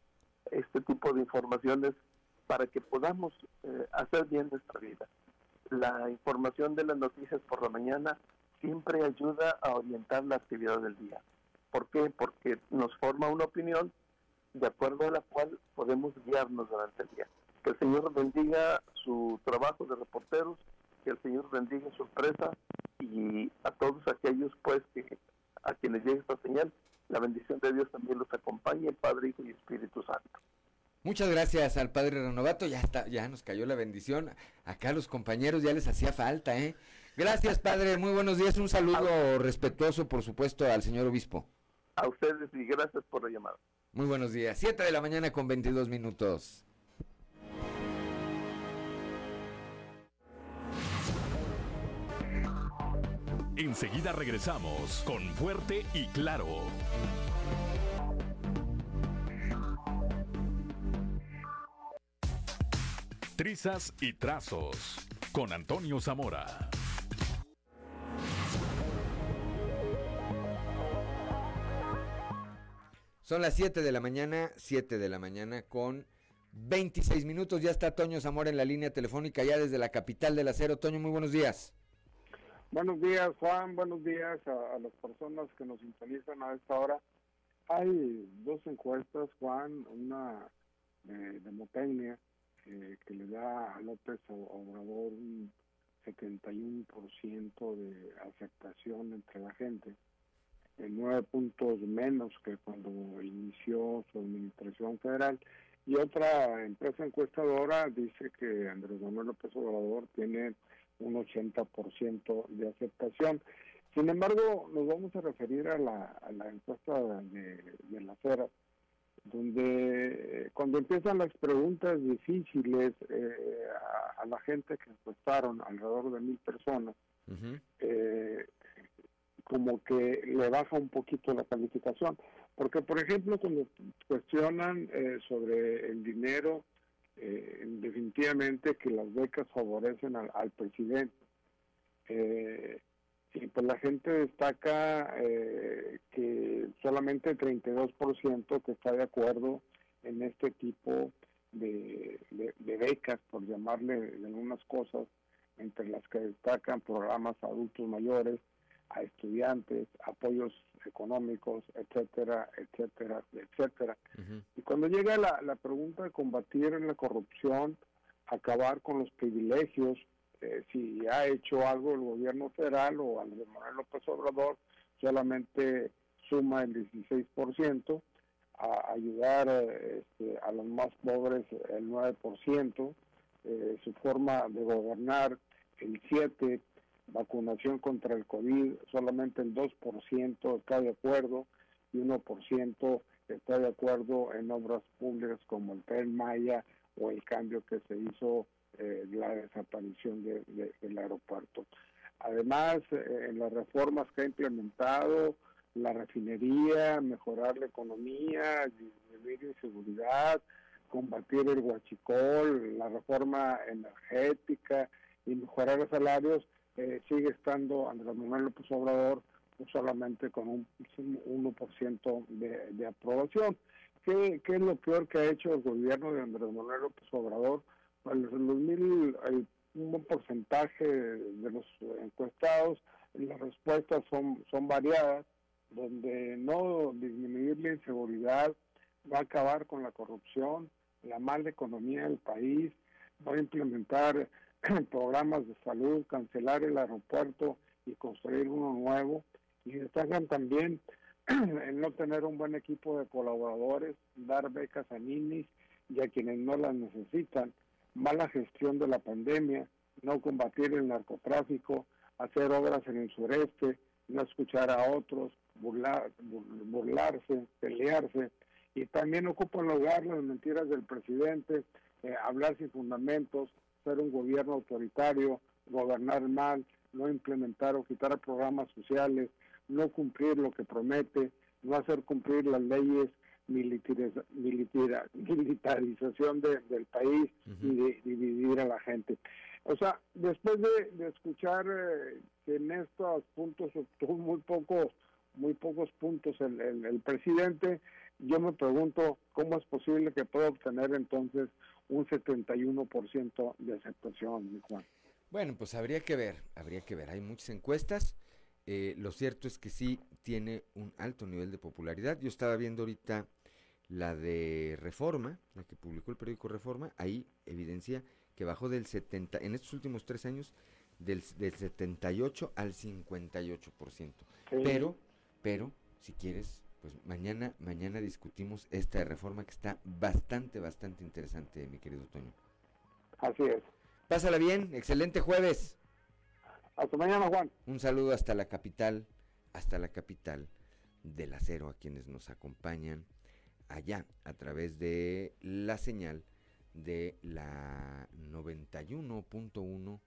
este tipo de informaciones para que podamos eh, hacer bien nuestra vida. La información de las noticias por la mañana siempre ayuda a orientar la actividad del día. ¿Por qué? Porque nos forma una opinión de acuerdo a la cual podemos guiarnos durante el día. Que el Señor bendiga su trabajo de reporteros, que el Señor bendiga su empresa y a todos aquellos pues que a quienes llegue esta señal la bendición de Dios también los acompañe, Padre, Hijo y Espíritu Santo. Muchas gracias al Padre Renovato, ya está, ya nos cayó la bendición. Acá los compañeros ya les hacía falta, ¿eh? Gracias, Padre, muy buenos días, un saludo respetuoso, por supuesto, al señor obispo. A ustedes y gracias por la llamada. Muy buenos días. 7 de la mañana con 22 minutos. Enseguida regresamos con Fuerte y Claro. Trizas y Trazos con Antonio Zamora. Son las 7 de la mañana, 7 de la mañana con 26 minutos. Ya está Toño Zamora en la línea telefónica, ya desde la capital del acero. Toño, muy buenos días. Buenos días, Juan. Buenos días a, las personas que nos sintonizan a esta hora. Hay dos encuestas, Juan, una de, de eh, que le da a López Obrador un 71% de aceptación entre la gente nueve puntos menos que cuando inició su administración federal. Y otra empresa encuestadora dice que Andrés Manuel López Obrador tiene un 80% de aceptación. Sin embargo, nos vamos a referir a la, a la encuesta de, de la CERA, donde cuando empiezan las preguntas difíciles eh, a, la gente que encuestaron, alrededor de mil personas, eh, como que le baja un poquito la calificación. Porque, por ejemplo, cuando cuestionan eh, sobre el dinero, eh, definitivamente que las becas favorecen al, presidente. Eh, y pues la gente destaca que solamente el 32% que está de acuerdo en este tipo de, de becas, por llamarle algunas cosas, entre las que destacan programas adultos mayores, a estudiantes, apoyos económicos, etcétera, etcétera, etcétera. Y cuando llega la, la pregunta de combatir la corrupción, acabar con los privilegios, eh, si ha hecho algo el gobierno federal o Andrés Manuel López Obrador, solamente suma el 16%, a ayudar este, a los más pobres el 9%, eh, su forma de gobernar el 7%, vacunación contra el COVID, solamente el 2% está de acuerdo y 1% está de acuerdo en obras públicas como el Tren Maya o el cambio que se hizo, eh, la desaparición del aeropuerto. Además, eh, en las reformas que ha implementado, la refinería, mejorar la economía, disminuir inseguridad, combatir el huachicol, la reforma energética y mejorar los salarios, eh, sigue estando Andrés Manuel López Obrador solamente con un 1% de, de aprobación. ¿Qué, ¿Qué, es lo peor que ha hecho el gobierno de Andrés Manuel López Obrador? Pues en 2000 hay un porcentaje de los encuestados, las respuestas son, son variadas, donde no disminuir la inseguridad va a acabar con la corrupción, la mala economía del país, va a implementar programas de salud, cancelar el aeropuerto y construir uno nuevo. Y destacan también el no tener un buen equipo de colaboradores, dar becas a ninis y a quienes no las necesitan, mala gestión de la pandemia, no combatir el narcotráfico, hacer obras en el sureste, no escuchar a otros, burlar, burlarse, pelearse, y también ocupan lugar las mentiras del presidente, eh, hablar sin fundamentos, ser un gobierno autoritario, gobernar mal, no implementar o quitar programas sociales, no cumplir lo que promete, no hacer cumplir las leyes militarización del país y de dividir a la gente. O sea, después de, escuchar eh, que en estos puntos obtuvo muy pocos, muy pocos puntos el, el presidente, yo me pregunto cómo es posible que pueda obtener entonces un 71% de aceptación, Juan. Bueno, pues habría que ver, habría que ver. Hay muchas encuestas. Eh, lo cierto es que sí tiene un alto nivel de popularidad. Yo estaba viendo ahorita la de Reforma, la que publicó el periódico Reforma, ahí evidencia que bajó del 70, en estos últimos tres años, del, del 78 al 58%. Pero, pero, si quieres, pues mañana, mañana discutimos esta reforma que está bastante, bastante interesante, mi querido Toño. Así es. Pásala bien, excelente jueves. Hasta mañana, Juan. Un saludo hasta la capital, hasta la capital del acero, a quienes nos acompañan allá a través de la señal de la 91.1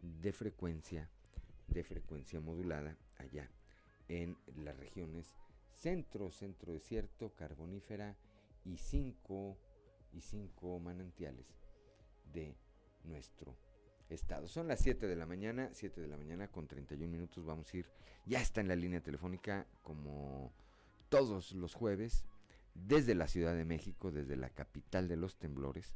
de frecuencia, de frecuencia modulada allá en las regiones centro, centro desierto, carbonífera y cinco, y cinco manantiales de nuestro estado. Son las 7 de la mañana, 7 de la mañana con 31 minutos. Vamos a ir, ya está en la línea telefónica como todos los jueves, desde la Ciudad de México, desde la capital de los temblores.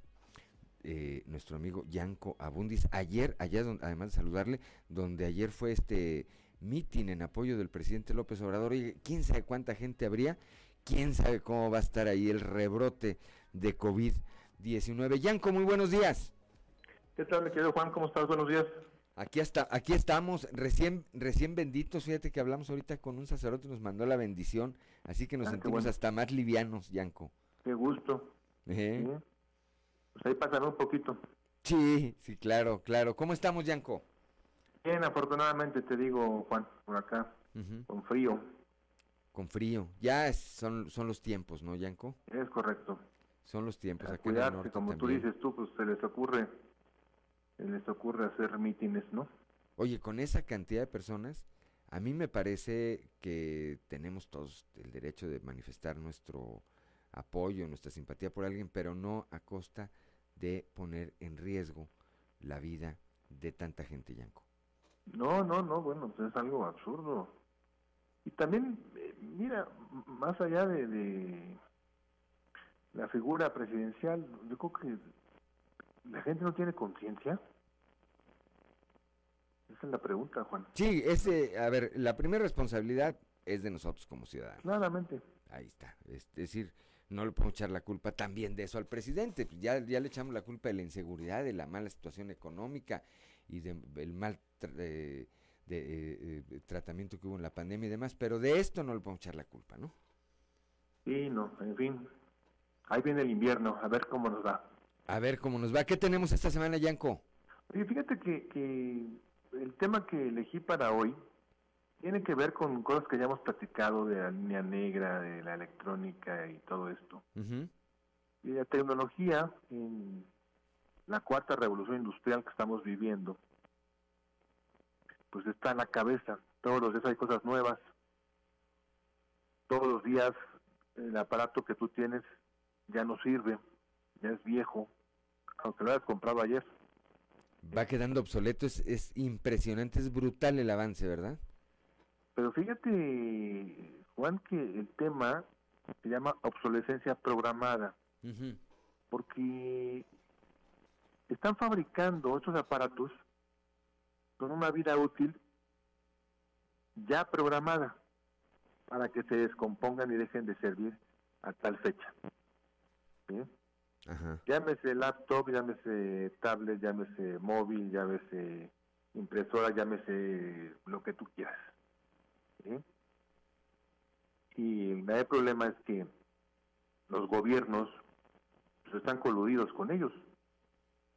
Eh, nuestro amigo Yanko Abundis, ayer, allá además de saludarle, donde ayer fue este mitin en apoyo del presidente López Obrador, y quién sabe cuánta gente habría, quién sabe cómo va a estar ahí el rebrote de COVID-19. Yanko, muy buenos días. ¿Qué tal, querido Juan? ¿Cómo estás? Buenos días. Aquí está, aquí estamos, recién, recién benditos. Fíjate que hablamos ahorita con un sacerdote, nos mandó la bendición, así que nos ah, sentimos hasta más livianos, Yanko. Qué gusto. ¿Eh? Pues ahí pasan un poquito. Sí, sí, claro, claro. ¿Cómo estamos, Yanko? Bien, afortunadamente te digo, Juan, por acá, con frío. Con frío. Ya son, son los tiempos, ¿no, Yanko? Es correcto. Son los tiempos. A cuidarse, como tú dices tú, pues se les ocurre les ocurre hacer mítines, ¿no? Oye, con esa cantidad de personas, a mí me parece que tenemos todos el derecho de manifestar nuestro apoyo, nuestra simpatía por alguien, pero no a costa de poner en riesgo la vida de tanta gente, Yanko. No, no, no, bueno, pues es algo absurdo. Y también, eh, mira, más allá de, de la figura presidencial, yo creo que ¿La gente no tiene conciencia? Esa es la pregunta, Juan. Sí, ese, a ver, la primera responsabilidad es de nosotros como ciudadanos. Claramente. Ahí está. Es decir, no le podemos echar la culpa también de eso al presidente. Ya, ya le echamos la culpa de la inseguridad, de la mala situación económica y del mal de, eh, eh, tratamiento que hubo en la pandemia y demás, pero de esto no le podemos echar la culpa, ¿no? Sí, no, en fin. Ahí viene el invierno, a ver cómo nos va. A ver cómo nos va. ¿Qué tenemos esta semana, Yanko? fíjate que, el tema que elegí para hoy tiene que ver con cosas que ya hemos platicado de la línea negra, de la electrónica y todo esto. Y la tecnología en la cuarta revolución industrial que estamos viviendo, pues está en la cabeza. Todos los días hay cosas nuevas. Todos los días el aparato que tú tienes ya no sirve ya es viejo, aunque lo hayas comprado ayer. Va quedando obsoleto, es, es impresionante, es brutal el avance, ¿verdad? Pero fíjate, Juan, que el tema se llama obsolescencia programada, porque están fabricando estos aparatos con una vida útil ya programada para que se descompongan y dejen de servir a tal fecha. ¿Sí? Llámese laptop, llámese tablet, llámese móvil, llámese impresora, llámese lo que tú quieras. Y el problema es que los gobiernos pues, están coludidos con ellos,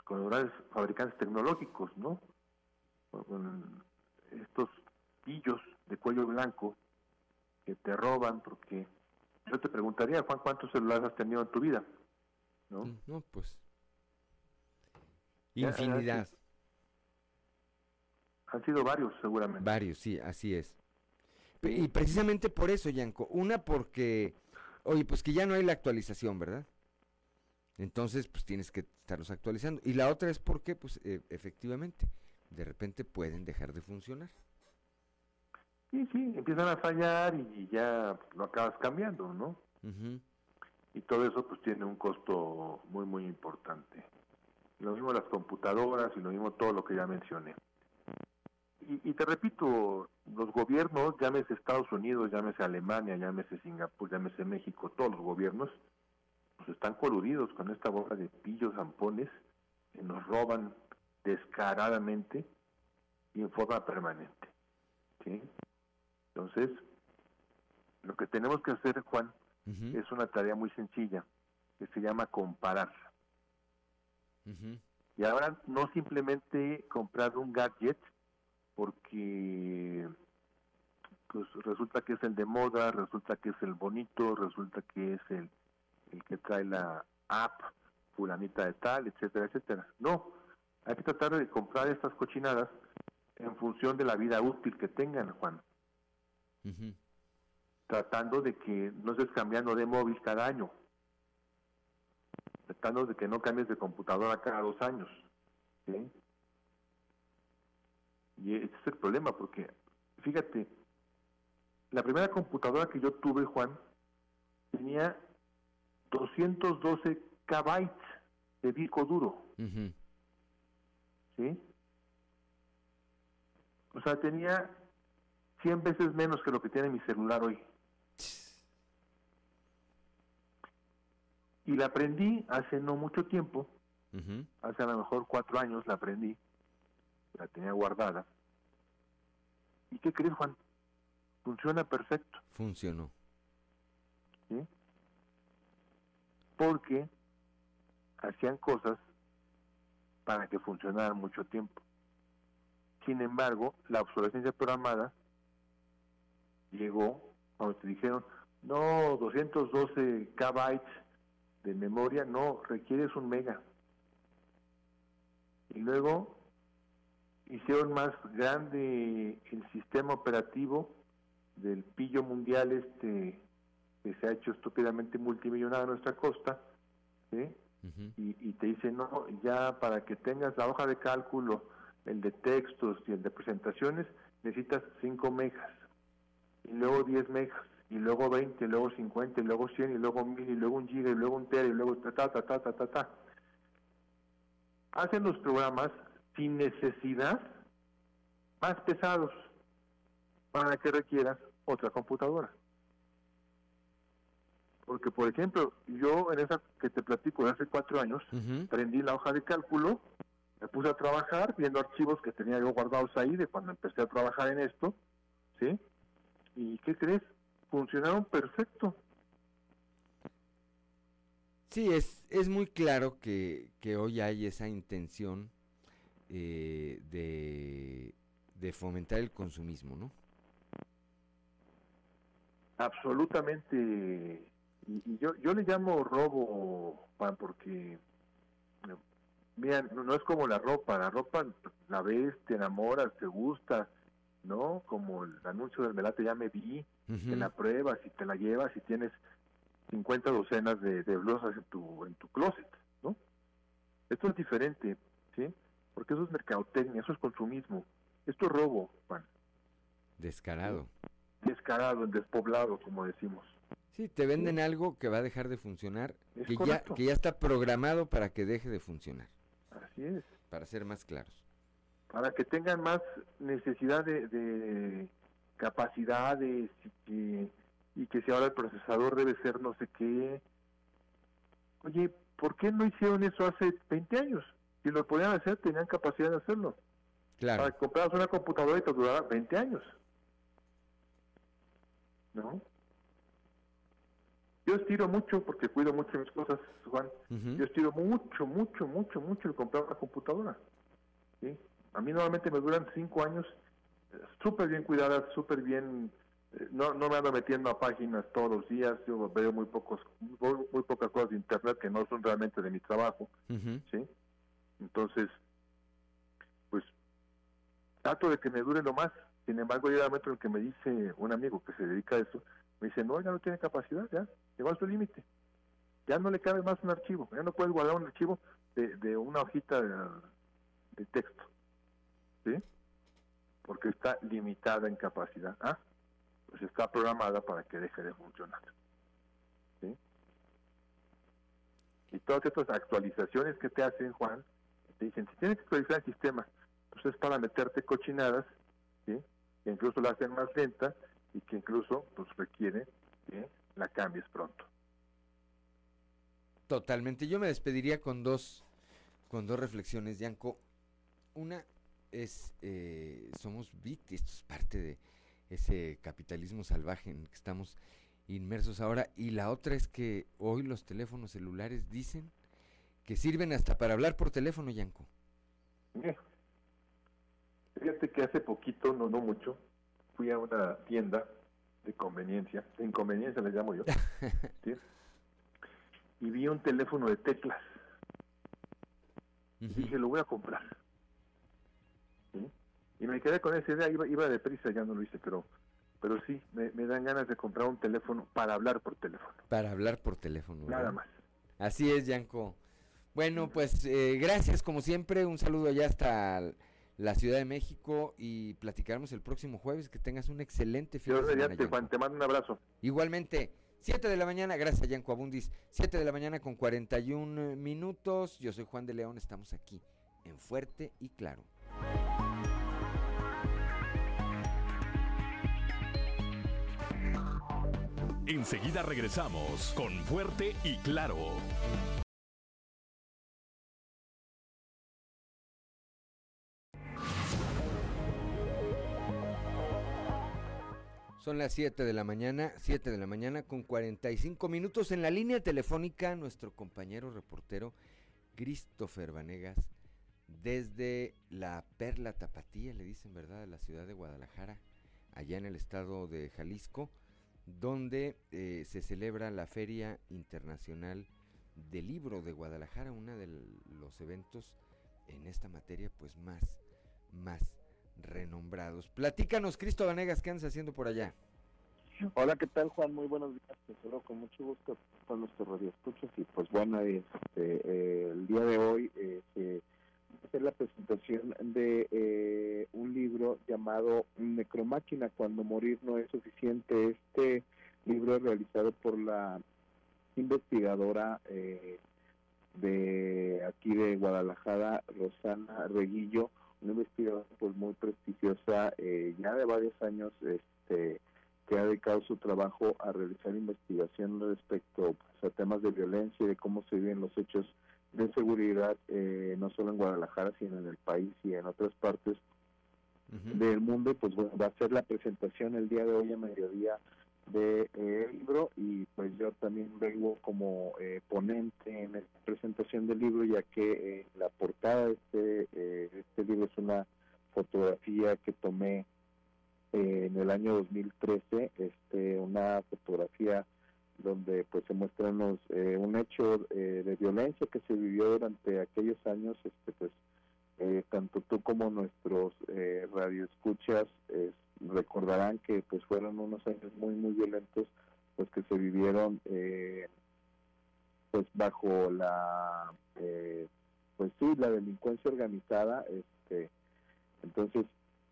con los grandes fabricantes tecnológicos, ¿no? Con estos pillos de cuello blanco que te roban porque yo te preguntaría, Juan, ¿cuántos celulares has tenido en tu vida? ¿no? Mm, no, pues. Infinidad. Han sido varios, seguramente. Varios, sí, así es. Y precisamente por eso, Yanko. Una porque, oye, pues que ya no hay la actualización, ¿verdad? Entonces, pues tienes que estarlos actualizando. Y la otra es porque, pues, e, efectivamente, de repente pueden dejar de funcionar. Sí, sí, empiezan a fallar y ya lo acabas cambiando, ¿no? y todo eso pues tiene un costo muy muy importante. Lo mismo las computadoras y lo mismo todo lo que ya mencioné. Y, te repito, los gobiernos, llámese Estados Unidos, llámese Alemania, llámese Singapur, llámese México, todos los gobiernos, pues están coludidos con esta boca de pillos zampones que nos roban descaradamente y en forma permanente. ¿sí? Entonces, lo que tenemos que hacer, Juan, es una tarea muy sencilla que se llama comparar. Y ahora no simplemente comprar un gadget porque pues resulta que es el de moda, resulta que es el bonito, resulta que es el, el que trae la app fulanita de tal, etcétera, etcétera. No, hay que tratar de comprar estas cochinadas en función de la vida útil que tengan, Juan. Tratando de que no estés cambiando de móvil cada año, tratando de que no cambies de computadora cada dos años, Y ese es el problema, porque fíjate, la primera computadora que yo tuve, Juan, tenía 212 KB de disco duro. ¿Sí? O sea, tenía 100 veces menos que lo que tiene mi celular hoy. Y la aprendí hace no mucho tiempo, hace a lo mejor cuatro años la aprendí, la tenía guardada. ¿Y qué crees, Juan? Funciona perfecto. Funcionó. ¿Sí? Porque hacían cosas para que funcionaran mucho tiempo. Sin embargo, la obsolescencia programada llegó cuando te dijeron, no, 212 KB de memoria, no, requieres un mega. Y luego hicieron más grande el sistema operativo del pillo mundial este que se ha hecho estúpidamente multimillonario a nuestra costa, y, y, te dicen, no, ya para que tengas la hoja de cálculo, el de textos y el de presentaciones, necesitas 5 megas, y luego 10 megas, y luego 20, y luego 50, y luego 100, y luego 1000, y luego un giga, y luego un tera, y luego ta, ta, ta, ta, ta, ta, ta. Hacen los programas sin necesidad más pesados para que requieras otra computadora. Porque, por ejemplo, yo en esa que te platico de hace cuatro años, prendí la hoja de cálculo, me puse a trabajar viendo archivos que tenía yo guardados ahí de cuando empecé a trabajar en esto, ¿sí? ¿Y qué crees? Funcionaron perfecto. Sí, es, es muy claro que, que hoy hay esa intención eh, de, de fomentar el consumismo, ¿no? Absolutamente. Y, yo, yo le llamo robo, Juan, porque, mira, no, es como la ropa. La ropa la ves, te enamoras, te gusta, ¿no? Como el anuncio del Melate ya me vi, te la pruebas y te la llevas y tienes 50 docenas de, de blusas en tu, en tu closet, ¿no? Esto es diferente, ¿sí? Porque eso es mercadotecnia, eso es consumismo. Esto es robo, Juan. Descarado descarado, despoblado, como decimos. Sí, te venden algo que va a dejar de funcionar, que ya, que ya está programado para que deje de funcionar. Así es. Para ser más claros. Para que tengan más necesidad de, capacidades y que, y que si ahora el procesador debe ser no sé qué. Oye, ¿por qué no hicieron eso hace 20 años? Si lo podían hacer, tenían capacidad de hacerlo. Claro. Para que compraras una computadora y te durara 20 años. ¿no? Yo estiro mucho porque cuido mucho mis cosas, Juan. Yo estiro mucho, mucho, mucho, mucho el comprar una computadora. ¿sí? A mí normalmente me duran cinco años eh, súper bien cuidadas, súper bien. Eh, no, no me ando metiendo a páginas todos los días. Yo veo muy pocos, muy, pocas cosas de internet que no son realmente de mi trabajo. ¿sí? Entonces, pues trato de que me dure lo más sin embargo, llega un momento en el que me dice un amigo que se dedica a eso, me dice, no, ya no tiene capacidad, ya, llegó a su límite. Ya no le cabe más un archivo, ya no puedes guardar un archivo de, una hojita de, texto, ¿sí? Porque está limitada en capacidad. ¿ah? Pues está programada para que deje de funcionar. ¿sí? Y todas estas actualizaciones que te hacen, Juan, te dicen, si tienes que actualizar el sistema, pues es para meterte cochinadas, ¿sí? que incluso la hacen más lenta y que incluso pues requiere que la cambies pronto. Totalmente. Yo me despediría con dos, con dos reflexiones, Yanko. Una es, eh, somos víctimas, esto es parte de ese capitalismo salvaje en el que estamos inmersos ahora. Y la otra es que hoy los teléfonos celulares dicen que sirven hasta para hablar por teléfono, Yanko. Fíjate que hace poquito, no, no mucho, fui a una tienda de conveniencia, de inconveniencia le llamo yo, y vi un teléfono de teclas. Y dije, lo voy a comprar. Y me quedé con esa idea, iba, iba deprisa, ya no lo hice, pero pero sí, me, dan ganas de comprar un teléfono para hablar por teléfono. Para hablar por teléfono. Nada más. Así es, Yanko. Bueno, pues eh, gracias como siempre, un saludo allá hasta la Ciudad de México y platicaremos el próximo jueves. Que tengas un excelente fin de semana. Te, te mando un abrazo. Igualmente, 7 de la mañana, gracias a Yanco Abundis, 7 de la mañana con 41 minutos. Yo soy Juan de León, estamos aquí en Fuerte y Claro. Enseguida regresamos con Fuerte y Claro. Son las 7 de la mañana, 7 de la mañana con 45 minutos. En la línea telefónica nuestro compañero reportero Christopher Vanegas desde la Perla Tapatía, le dicen verdad, de la ciudad de Guadalajara, allá en el estado de Jalisco, donde eh, se celebra la Feria Internacional del Libro de Guadalajara, uno de los eventos en esta materia pues más, más renombrados. Platícanos, Cristo Vanegas, ¿qué andas haciendo por allá? Hola, ¿qué tal, Juan? Muy buenos días. Te saludo con mucho gusto con nuestros radioescuchas. Y pues bueno, este, eh, el día de hoy eh, hacer la presentación de eh, un libro llamado Necromáquina, cuando morir no es suficiente. Este libro es realizado por la investigadora eh, de aquí de Guadalajara, Rosana Reguillo, una investigadora pues muy prestigiosa, eh, ya de varios años, este que ha dedicado su trabajo a realizar investigación respecto pues, a temas de violencia y de cómo se viven los hechos de seguridad, eh, no solo en Guadalajara, sino en el país y en otras partes del mundo. Pues bueno, va a ser la presentación el día de hoy a mediodía de, libro y pues yo también vengo como eh, ponente en esta presentación del libro ya que eh, la portada de este, eh, este libro es una fotografía que tomé en el año 2013, este, una fotografía donde pues se muestra eh, un hecho eh, de violencia que se vivió durante aquellos años, este pues eh, tanto tú como nuestros eh, radioescuchas recordarán que pues fueron unos años muy muy violentos pues que se vivieron pues bajo la pues sí la delincuencia organizada este entonces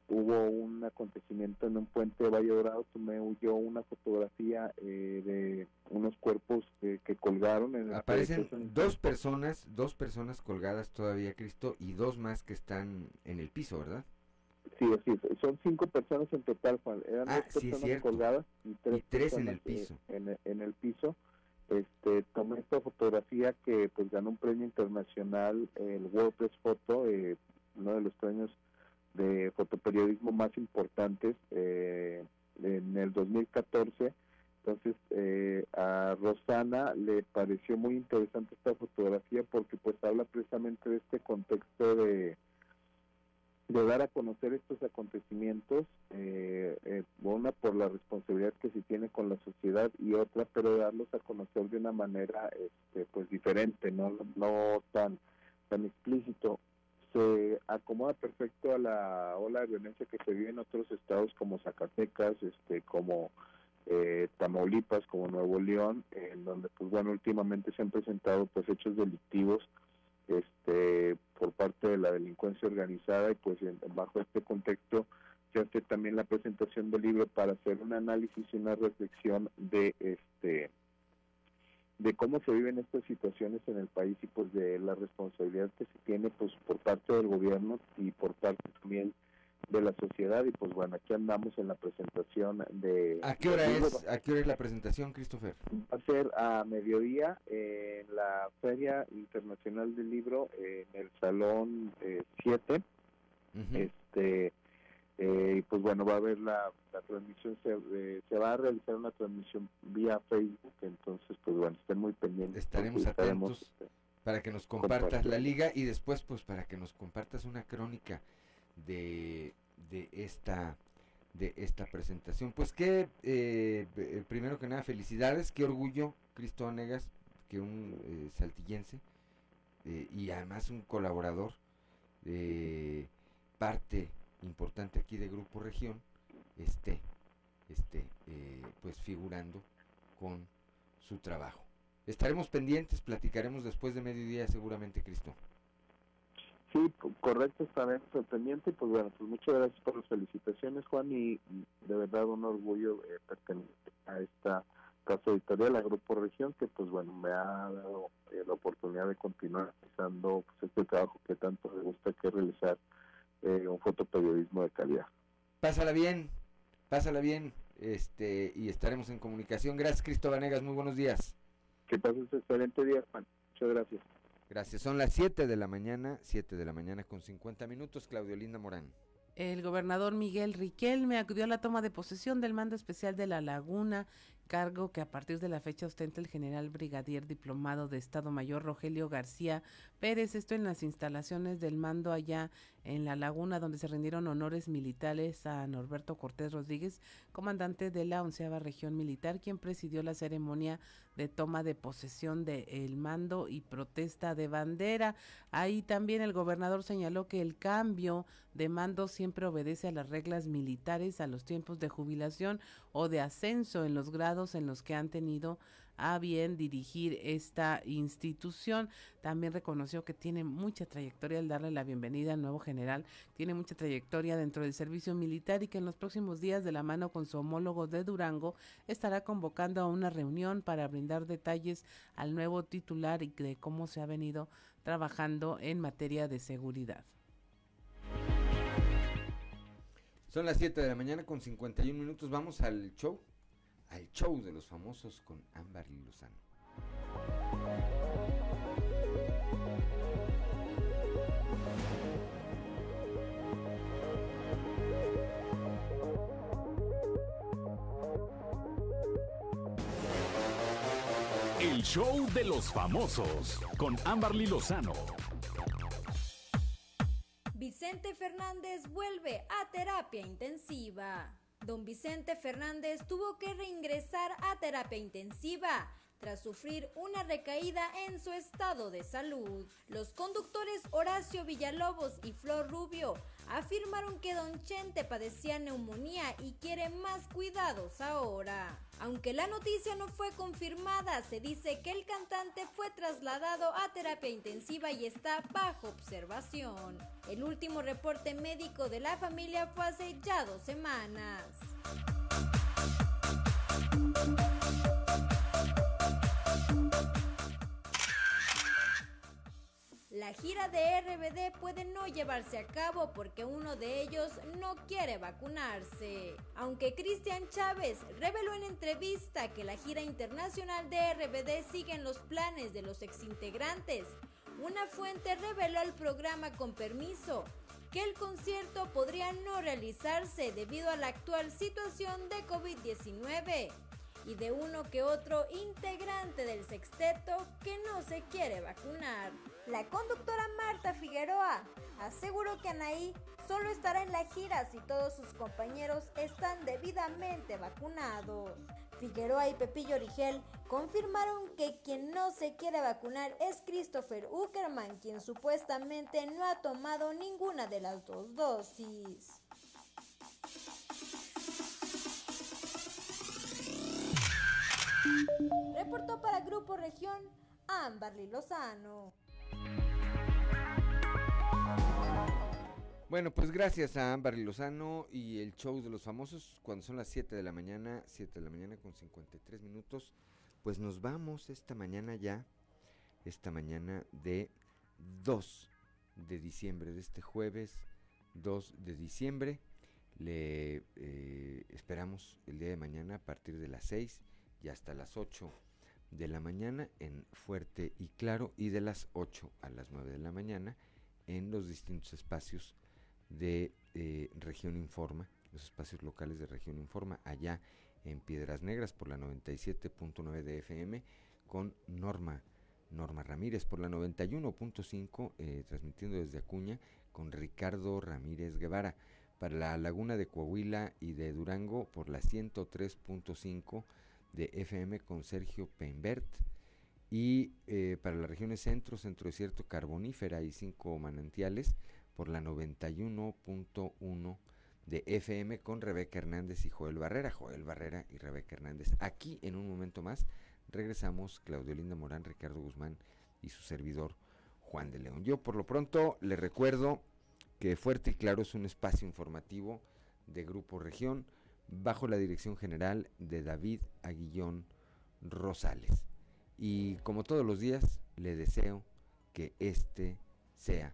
hubo un acontecimiento en un puente de Valle Dorado, tomé yo una fotografía eh, de unos cuerpos que, colgaron. En Aparecen dos personas, dos personas colgadas todavía, Cristo, y dos más que están en el piso, ¿verdad? Sí, así Son cinco personas en total, Juan. Eran ah, dos personas colgadas y tres, en el piso. en, el piso. Este, tomé esta fotografía que pues ganó un premio internacional, el World Press Photo, eh, uno de los premios de fotoperiodismo más importantes eh, en el 2014. Entonces eh, a Rosana le pareció muy interesante esta fotografía porque pues habla precisamente de este contexto de, de dar a conocer estos acontecimientos, eh, una por la responsabilidad que se tiene con la sociedad y otra, pero darlos a conocer de una manera este, pues diferente, no, no tan, tan explícito. Se acomoda perfecto a la ola de violencia que se vive en otros estados como Zacatecas, este, como eh, Tamaulipas, como Nuevo León, en donde pues bueno últimamente se han presentado pues hechos delictivos este por parte de la delincuencia organizada y pues bajo este contexto se hace también la presentación del libro para hacer un análisis y una reflexión de este de cómo se viven estas situaciones en el país y pues de la responsabilidad que se tiene pues por parte del gobierno y por parte también de la sociedad y pues bueno aquí andamos en la presentación de ¿A qué hora es a qué hora es la presentación Christopher? Va a ser a mediodía en la Feria Internacional del Libro en el salón 7 eh, este eh, y pues bueno, va a haber la, transmisión, se, eh, se, va a realizar una transmisión vía Facebook, entonces pues bueno, estén muy pendientes. Estaremos atentos para que nos compartas la liga y después pues para que nos compartas una crónica de, de esta de esta presentación. Pues que, eh, primero que nada, felicidades, qué orgullo, Cristo Negas, que un saltillense y además un colaborador, parte importante aquí de Grupo Región esté, esté eh, pues figurando con su trabajo. Estaremos pendientes, platicaremos después de mediodía seguramente, Cristo. Sí, correcto, estaremos al pendiente y pues bueno, pues muchas gracias por las felicitaciones Juan y, de verdad un orgullo eh, pertenecer a esta casa editorial, a Grupo Región, que pues bueno, me ha dado eh, la oportunidad de continuar realizando pues, este trabajo que tanto me gusta que realizar eh, un fotoperiodismo de calidad. Pásala bien, pásala bien, este y estaremos en comunicación. Gracias Cristóbal Negas, muy buenos días. Que pases un excelente día, Juan. Muchas gracias. Gracias. Son las 7 de la mañana, 7 de la mañana con 50 minutos. Claudio Linda Morán. El gobernador Miguel Riquelme acudió a la toma de posesión del mando especial de La Laguna cargo que a partir de la fecha ostenta el general brigadier diplomado de Estado Mayor Rogelio García Pérez, esto en las instalaciones del mando allá en La Laguna, donde se rindieron honores militares a Norberto Cortés Rodríguez, comandante de la onceava región militar, quien presidió la ceremonia de toma de posesión del mando y protesta de bandera. Ahí también el gobernador señaló que el cambio de mando siempre obedece a las reglas militares, a los tiempos de jubilación o de ascenso en los grados en los que han tenido a bien dirigir esta institución. También reconoció que tiene mucha trayectoria al darle la bienvenida al nuevo general, tiene mucha trayectoria dentro del servicio militar y que en los próximos días de la mano con su homólogo de Durango estará convocando a una reunión para brindar detalles al nuevo titular y de cómo se ha venido trabajando en materia de seguridad. Son las 7 de la mañana con 51 minutos. Vamos al show al show de los famosos con Ámbar Lozano. El show de los famosos con Amberly Lozano. Vicente Fernández vuelve a terapia intensiva. Don Vicente Fernández tuvo que reingresar a terapia intensiva tras sufrir una recaída en su estado de salud. Los conductores Horacio Villalobos y Flor Rubio afirmaron que Don Chente padecía neumonía y quiere más cuidados ahora. Aunque la noticia no fue confirmada, se dice que el cantante fue trasladado a terapia intensiva y está bajo observación. El último reporte médico de la familia fue hace ya dos semanas. La gira de RBD puede no llevarse a cabo porque uno de ellos no quiere vacunarse. Aunque Cristian Chávez reveló en entrevista que la gira internacional de RBD sigue en los planes de los exintegrantes, una fuente reveló al programa con permiso que el concierto podría no realizarse debido a la actual situación de COVID-19 y de uno que otro integrante del sexteto que no se quiere vacunar. La conductora Marta Figueroa aseguró que Anaí solo estará en la gira si todos sus compañeros están debidamente vacunados. Figueroa y Pepillo Origel confirmaron que quien no se quiere vacunar es Christopher Uckerman, quien supuestamente no ha tomado ninguna de las dos dosis. Reportó para Grupo Región Amberly Lozano. Bueno, pues gracias a Amberly Lozano y el show de los famosos, cuando son las 7 de la mañana, 7 de la mañana con 53 minutos, pues nos vamos esta mañana ya, esta mañana de 2 de diciembre, de este jueves 2 de diciembre. Le eh, esperamos el día de mañana a partir de las 6 y hasta las 8 de la mañana en Fuerte y Claro y de las 8 a las 9 de la mañana en los distintos espacios de eh, Región Informa, los espacios locales de Región Informa, allá en Piedras Negras por la 97.9 de FM con Norma, Norma Ramírez por la 91.5, eh, transmitiendo desde Acuña con Ricardo Ramírez Guevara. Para la Laguna de Coahuila y de Durango por la 103.5 de FM con Sergio Peinbert y eh, para las regiones centro, centro desierto, carbonífera y cinco manantiales por la 91.1 de FM con Rebeca Hernández y Joel Barrera, Joel Barrera y Rebeca Hernández. Aquí en un momento más Regresamos Claudio Linda Morán, Ricardo Guzmán y su servidor Juan de León. Yo por lo pronto le recuerdo que Fuerte y Claro es un espacio informativo de Grupo Región bajo la dirección general de David Aguillón Rosales. Y como todos los días, le deseo que este sea